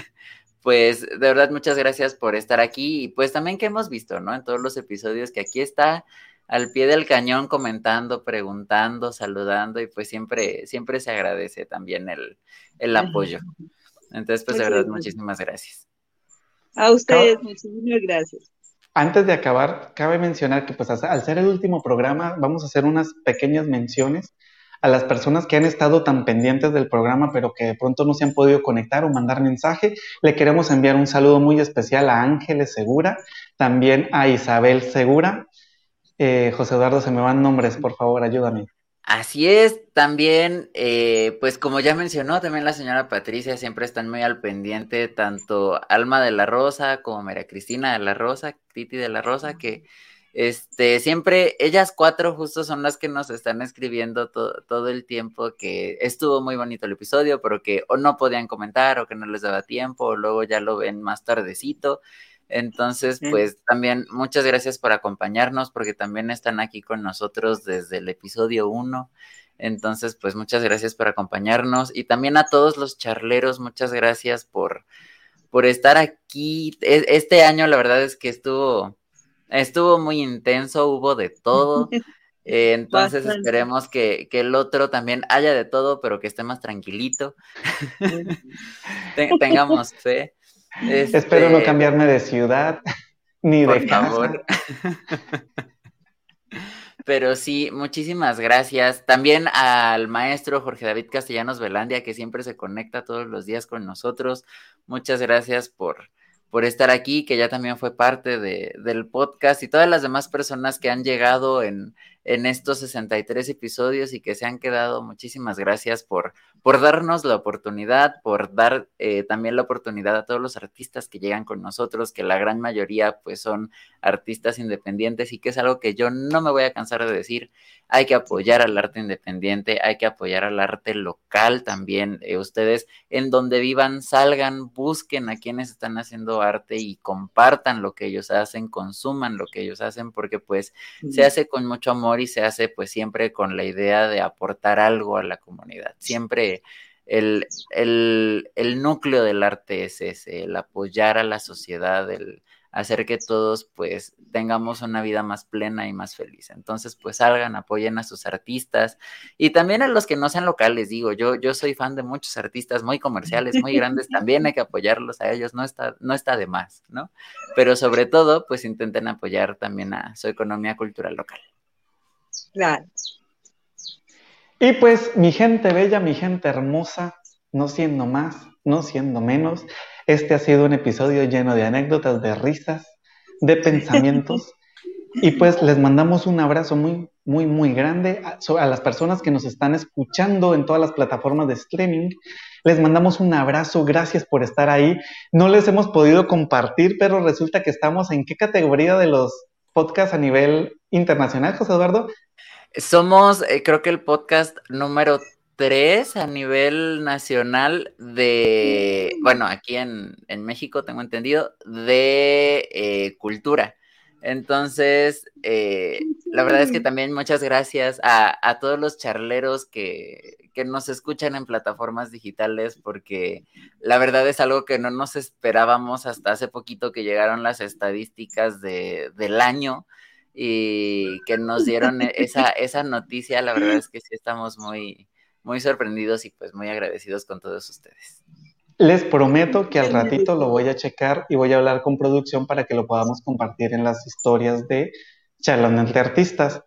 pues de verdad muchas gracias por estar aquí y pues también que hemos visto, ¿no? En todos los episodios que aquí está al pie del cañón comentando, preguntando, saludando y pues siempre, siempre se agradece también el, el apoyo. Entonces, pues de verdad, muchísimas gracias. A ustedes, muchísimas gracias. Antes de acabar, cabe mencionar que pues al ser el último programa vamos a hacer unas pequeñas menciones a las personas que han estado tan pendientes del programa pero que de pronto no se han podido conectar o mandar mensaje. Le queremos enviar un saludo muy especial a Ángeles Segura, también a Isabel Segura. Eh, José Eduardo, se me van nombres, por favor, ayúdame. Así es, también, eh, pues como ya mencionó, también la señora Patricia siempre están muy al pendiente, tanto Alma de la Rosa como María Cristina de la Rosa, Titi de la Rosa, que este, siempre, ellas cuatro justo son las que nos están escribiendo todo el tiempo que estuvo muy bonito el episodio, pero que o no podían comentar o que no les daba tiempo, o luego ya lo ven más tardecito. Entonces, pues también muchas gracias por acompañarnos porque también están aquí con nosotros desde el episodio 1. Entonces, pues muchas gracias por acompañarnos y también a todos los charleros, muchas gracias por, por estar aquí. E, este año la verdad es que estuvo, estuvo muy intenso, hubo de todo. Eh, entonces esperemos que, que, el otro también haya de todo, pero que esté más tranquilito. tengamos fe. Espero no este, cambiarme de ciudad ni de favor. Pero sí, muchísimas gracias. También al maestro Jorge David Castellanos Velandia, que siempre se conecta todos los días con nosotros. Muchas gracias por, por estar aquí, que ya también fue parte de, del podcast y todas las demás personas que han llegado en, en estos 63 episodios y que se han quedado. Muchísimas gracias por, por darnos la oportunidad, por dar eh, también la oportunidad a todos los artistas que llegan con nosotros, que la gran mayoría pues son artistas independientes y que es algo que yo no me voy a cansar de decir. Hay que apoyar al arte independiente, hay que apoyar al arte local también. Eh, ustedes en donde vivan, salgan, busquen a quienes están haciendo arte y compartan lo que ellos hacen, consuman lo que ellos hacen, porque pues se hace con mucho amor y se hace pues siempre con la idea de aportar algo a la comunidad. Siempre el, el núcleo del arte es ese, el apoyar a la sociedad, el hacer que todos pues tengamos una vida más plena y más feliz. Entonces pues salgan, apoyen a sus artistas y también a los que no sean locales, digo, yo, yo soy fan de muchos artistas muy comerciales, muy grandes, también hay que apoyarlos a ellos, no está, no está de más, ¿no? Pero sobre todo pues intenten apoyar también a su economía cultural local. Claro. Y pues mi gente bella, mi gente hermosa, no siendo más, no siendo menos, este ha sido un episodio lleno de anécdotas, de risas, de pensamientos. y pues les mandamos un abrazo muy, muy, muy grande a, las personas que nos están escuchando en todas las plataformas de streaming. Les mandamos un abrazo, gracias por estar ahí. No les hemos podido compartir, pero resulta que estamos en qué categoría de los podcasts a nivel internacional, José Eduardo. Somos, eh, creo que el podcast número tres a nivel nacional de, bueno, aquí en, México tengo entendido, de eh, cultura. Entonces, eh, la verdad es que también muchas gracias a, todos los charleros que, nos escuchan en plataformas digitales, porque la verdad es algo que no nos esperábamos hasta hace poquito que llegaron las estadísticas de, del año y que nos dieron e, esa, esa noticia. La verdad es que sí estamos muy, muy sorprendidos y pues muy agradecidos con todos ustedes. Les prometo que al ratito lo voy a checar y voy a hablar con producción para que lo podamos compartir en las historias de Charlando entre Artistas.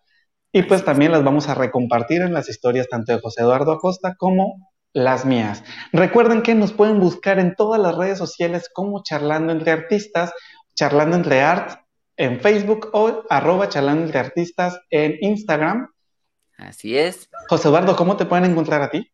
Y pues también las vamos a recompartir en las historias tanto de José Eduardo Acosta como las mías. Recuerden que nos pueden buscar en todas las redes sociales como Charlando entre Artistas, Charlando entre Art en Facebook o arroba Charlando entre Artistas en Instagram. Así es. José Eduardo, ¿cómo te pueden encontrar a ti?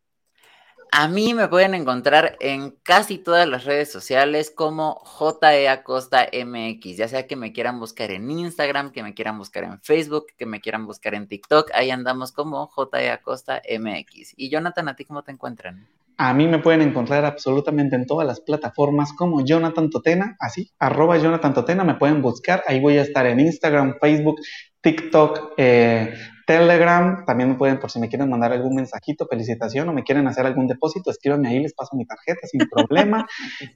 A mí me pueden encontrar en casi todas las redes sociales como JE Acosta MX, ya sea que me quieran buscar en Instagram, que me quieran buscar en Facebook, que me quieran buscar en TikTok, ahí andamos como JE Acosta MX. Y Jonathan, ¿a ti cómo te encuentran? A mí me pueden encontrar absolutamente en todas las plataformas como Jonathan Totena, así, arroba Jonathan Totena, me pueden buscar, ahí voy a estar en Instagram, Facebook, TikTok, eh, Telegram, también me pueden, por si me quieren mandar algún mensajito, felicitación o me quieren hacer algún depósito, escríbanme ahí, les paso mi tarjeta sin problema.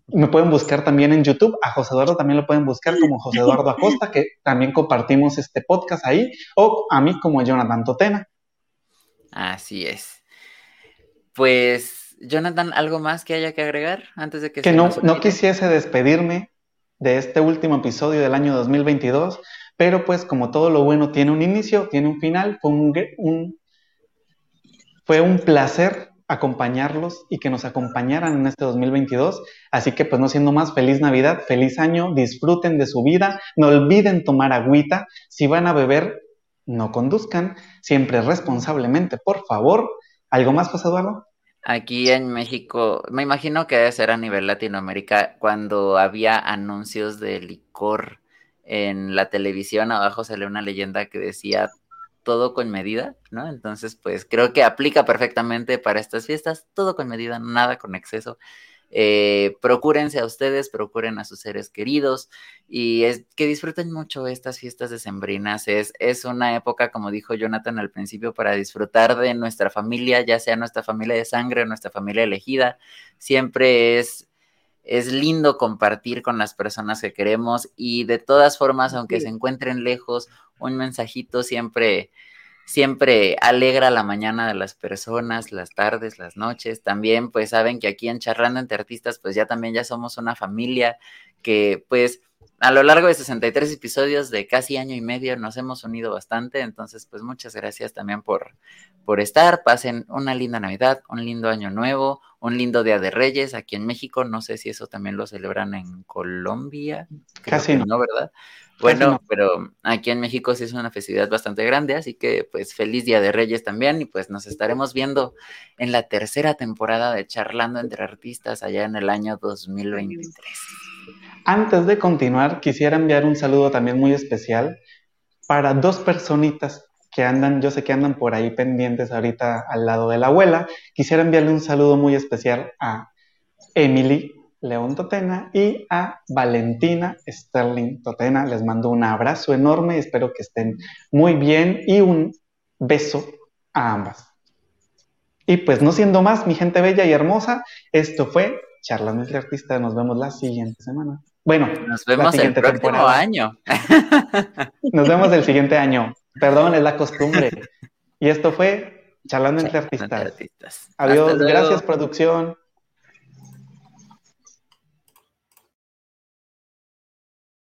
me pueden buscar también en YouTube, a José Eduardo también lo pueden buscar como José Eduardo Acosta, que también compartimos este podcast ahí, o a mí como Jonathan Totena. Así es. Pues, Jonathan, ¿algo más que haya que agregar antes de que... Que no, no quisiese despedirme de este último episodio del año 2022 pero pues como todo lo bueno tiene un inicio, tiene un final, fue un, fue un placer acompañarlos y que nos acompañaran en este 2022. Así que pues no siendo más, feliz Navidad, feliz año, disfruten de su vida, no olviden tomar agüita, si van a beber, no conduzcan, siempre responsablemente, por favor. ¿Algo más, José Eduardo? Aquí en México, me imagino que debe ser a nivel Latinoamérica, cuando había anuncios de licor en la televisión abajo sale una leyenda que decía todo con medida, ¿no? Entonces, pues creo que aplica perfectamente para estas fiestas, todo con medida, nada con exceso. Eh, procúrense a ustedes, procuren a sus seres queridos y es que disfruten mucho estas fiestas decembrinas. Es, es una época, como dijo Jonathan al principio, para disfrutar de nuestra familia, ya sea nuestra familia de sangre, nuestra familia elegida. Siempre es es lindo compartir con las personas que queremos y de todas formas, aunque se encuentren lejos, un mensajito siempre, siempre alegra la mañana de las personas, las tardes, las noches. También, pues saben que aquí en Charrando entre Artistas, pues ya también ya somos una familia que pues a lo largo de 63 episodios de casi año y medio nos hemos unido bastante, entonces pues muchas gracias también por, por estar, pasen una linda Navidad, un lindo año nuevo, un lindo Día de Reyes aquí en México, no sé si eso también lo celebran en Colombia, casi no. ¿verdad? Bueno, pero aquí en México sí es una festividad bastante grande, así que pues feliz Día de Reyes también y pues nos estaremos viendo en la tercera temporada de Charlando entre Artistas allá en el año 2023. Antes de continuar, quisiera enviar un saludo también muy especial para dos personitas que andan, yo sé que andan por ahí pendientes ahorita al lado de la abuela. Quisiera enviarle un saludo muy especial a Emily León Totena y a Valentina Sterling Totena. Les mando un abrazo enorme, espero que estén muy bien y un beso a ambas. Y pues no siendo más, mi gente bella y hermosa, esto fue Charlando entre Artista. Nos vemos la siguiente semana. Bueno, nos vemos el próximo año. Nos vemos el siguiente año. Perdón, es la costumbre. Y esto fue Charlando entre Artistas. Adiós, gracias producción.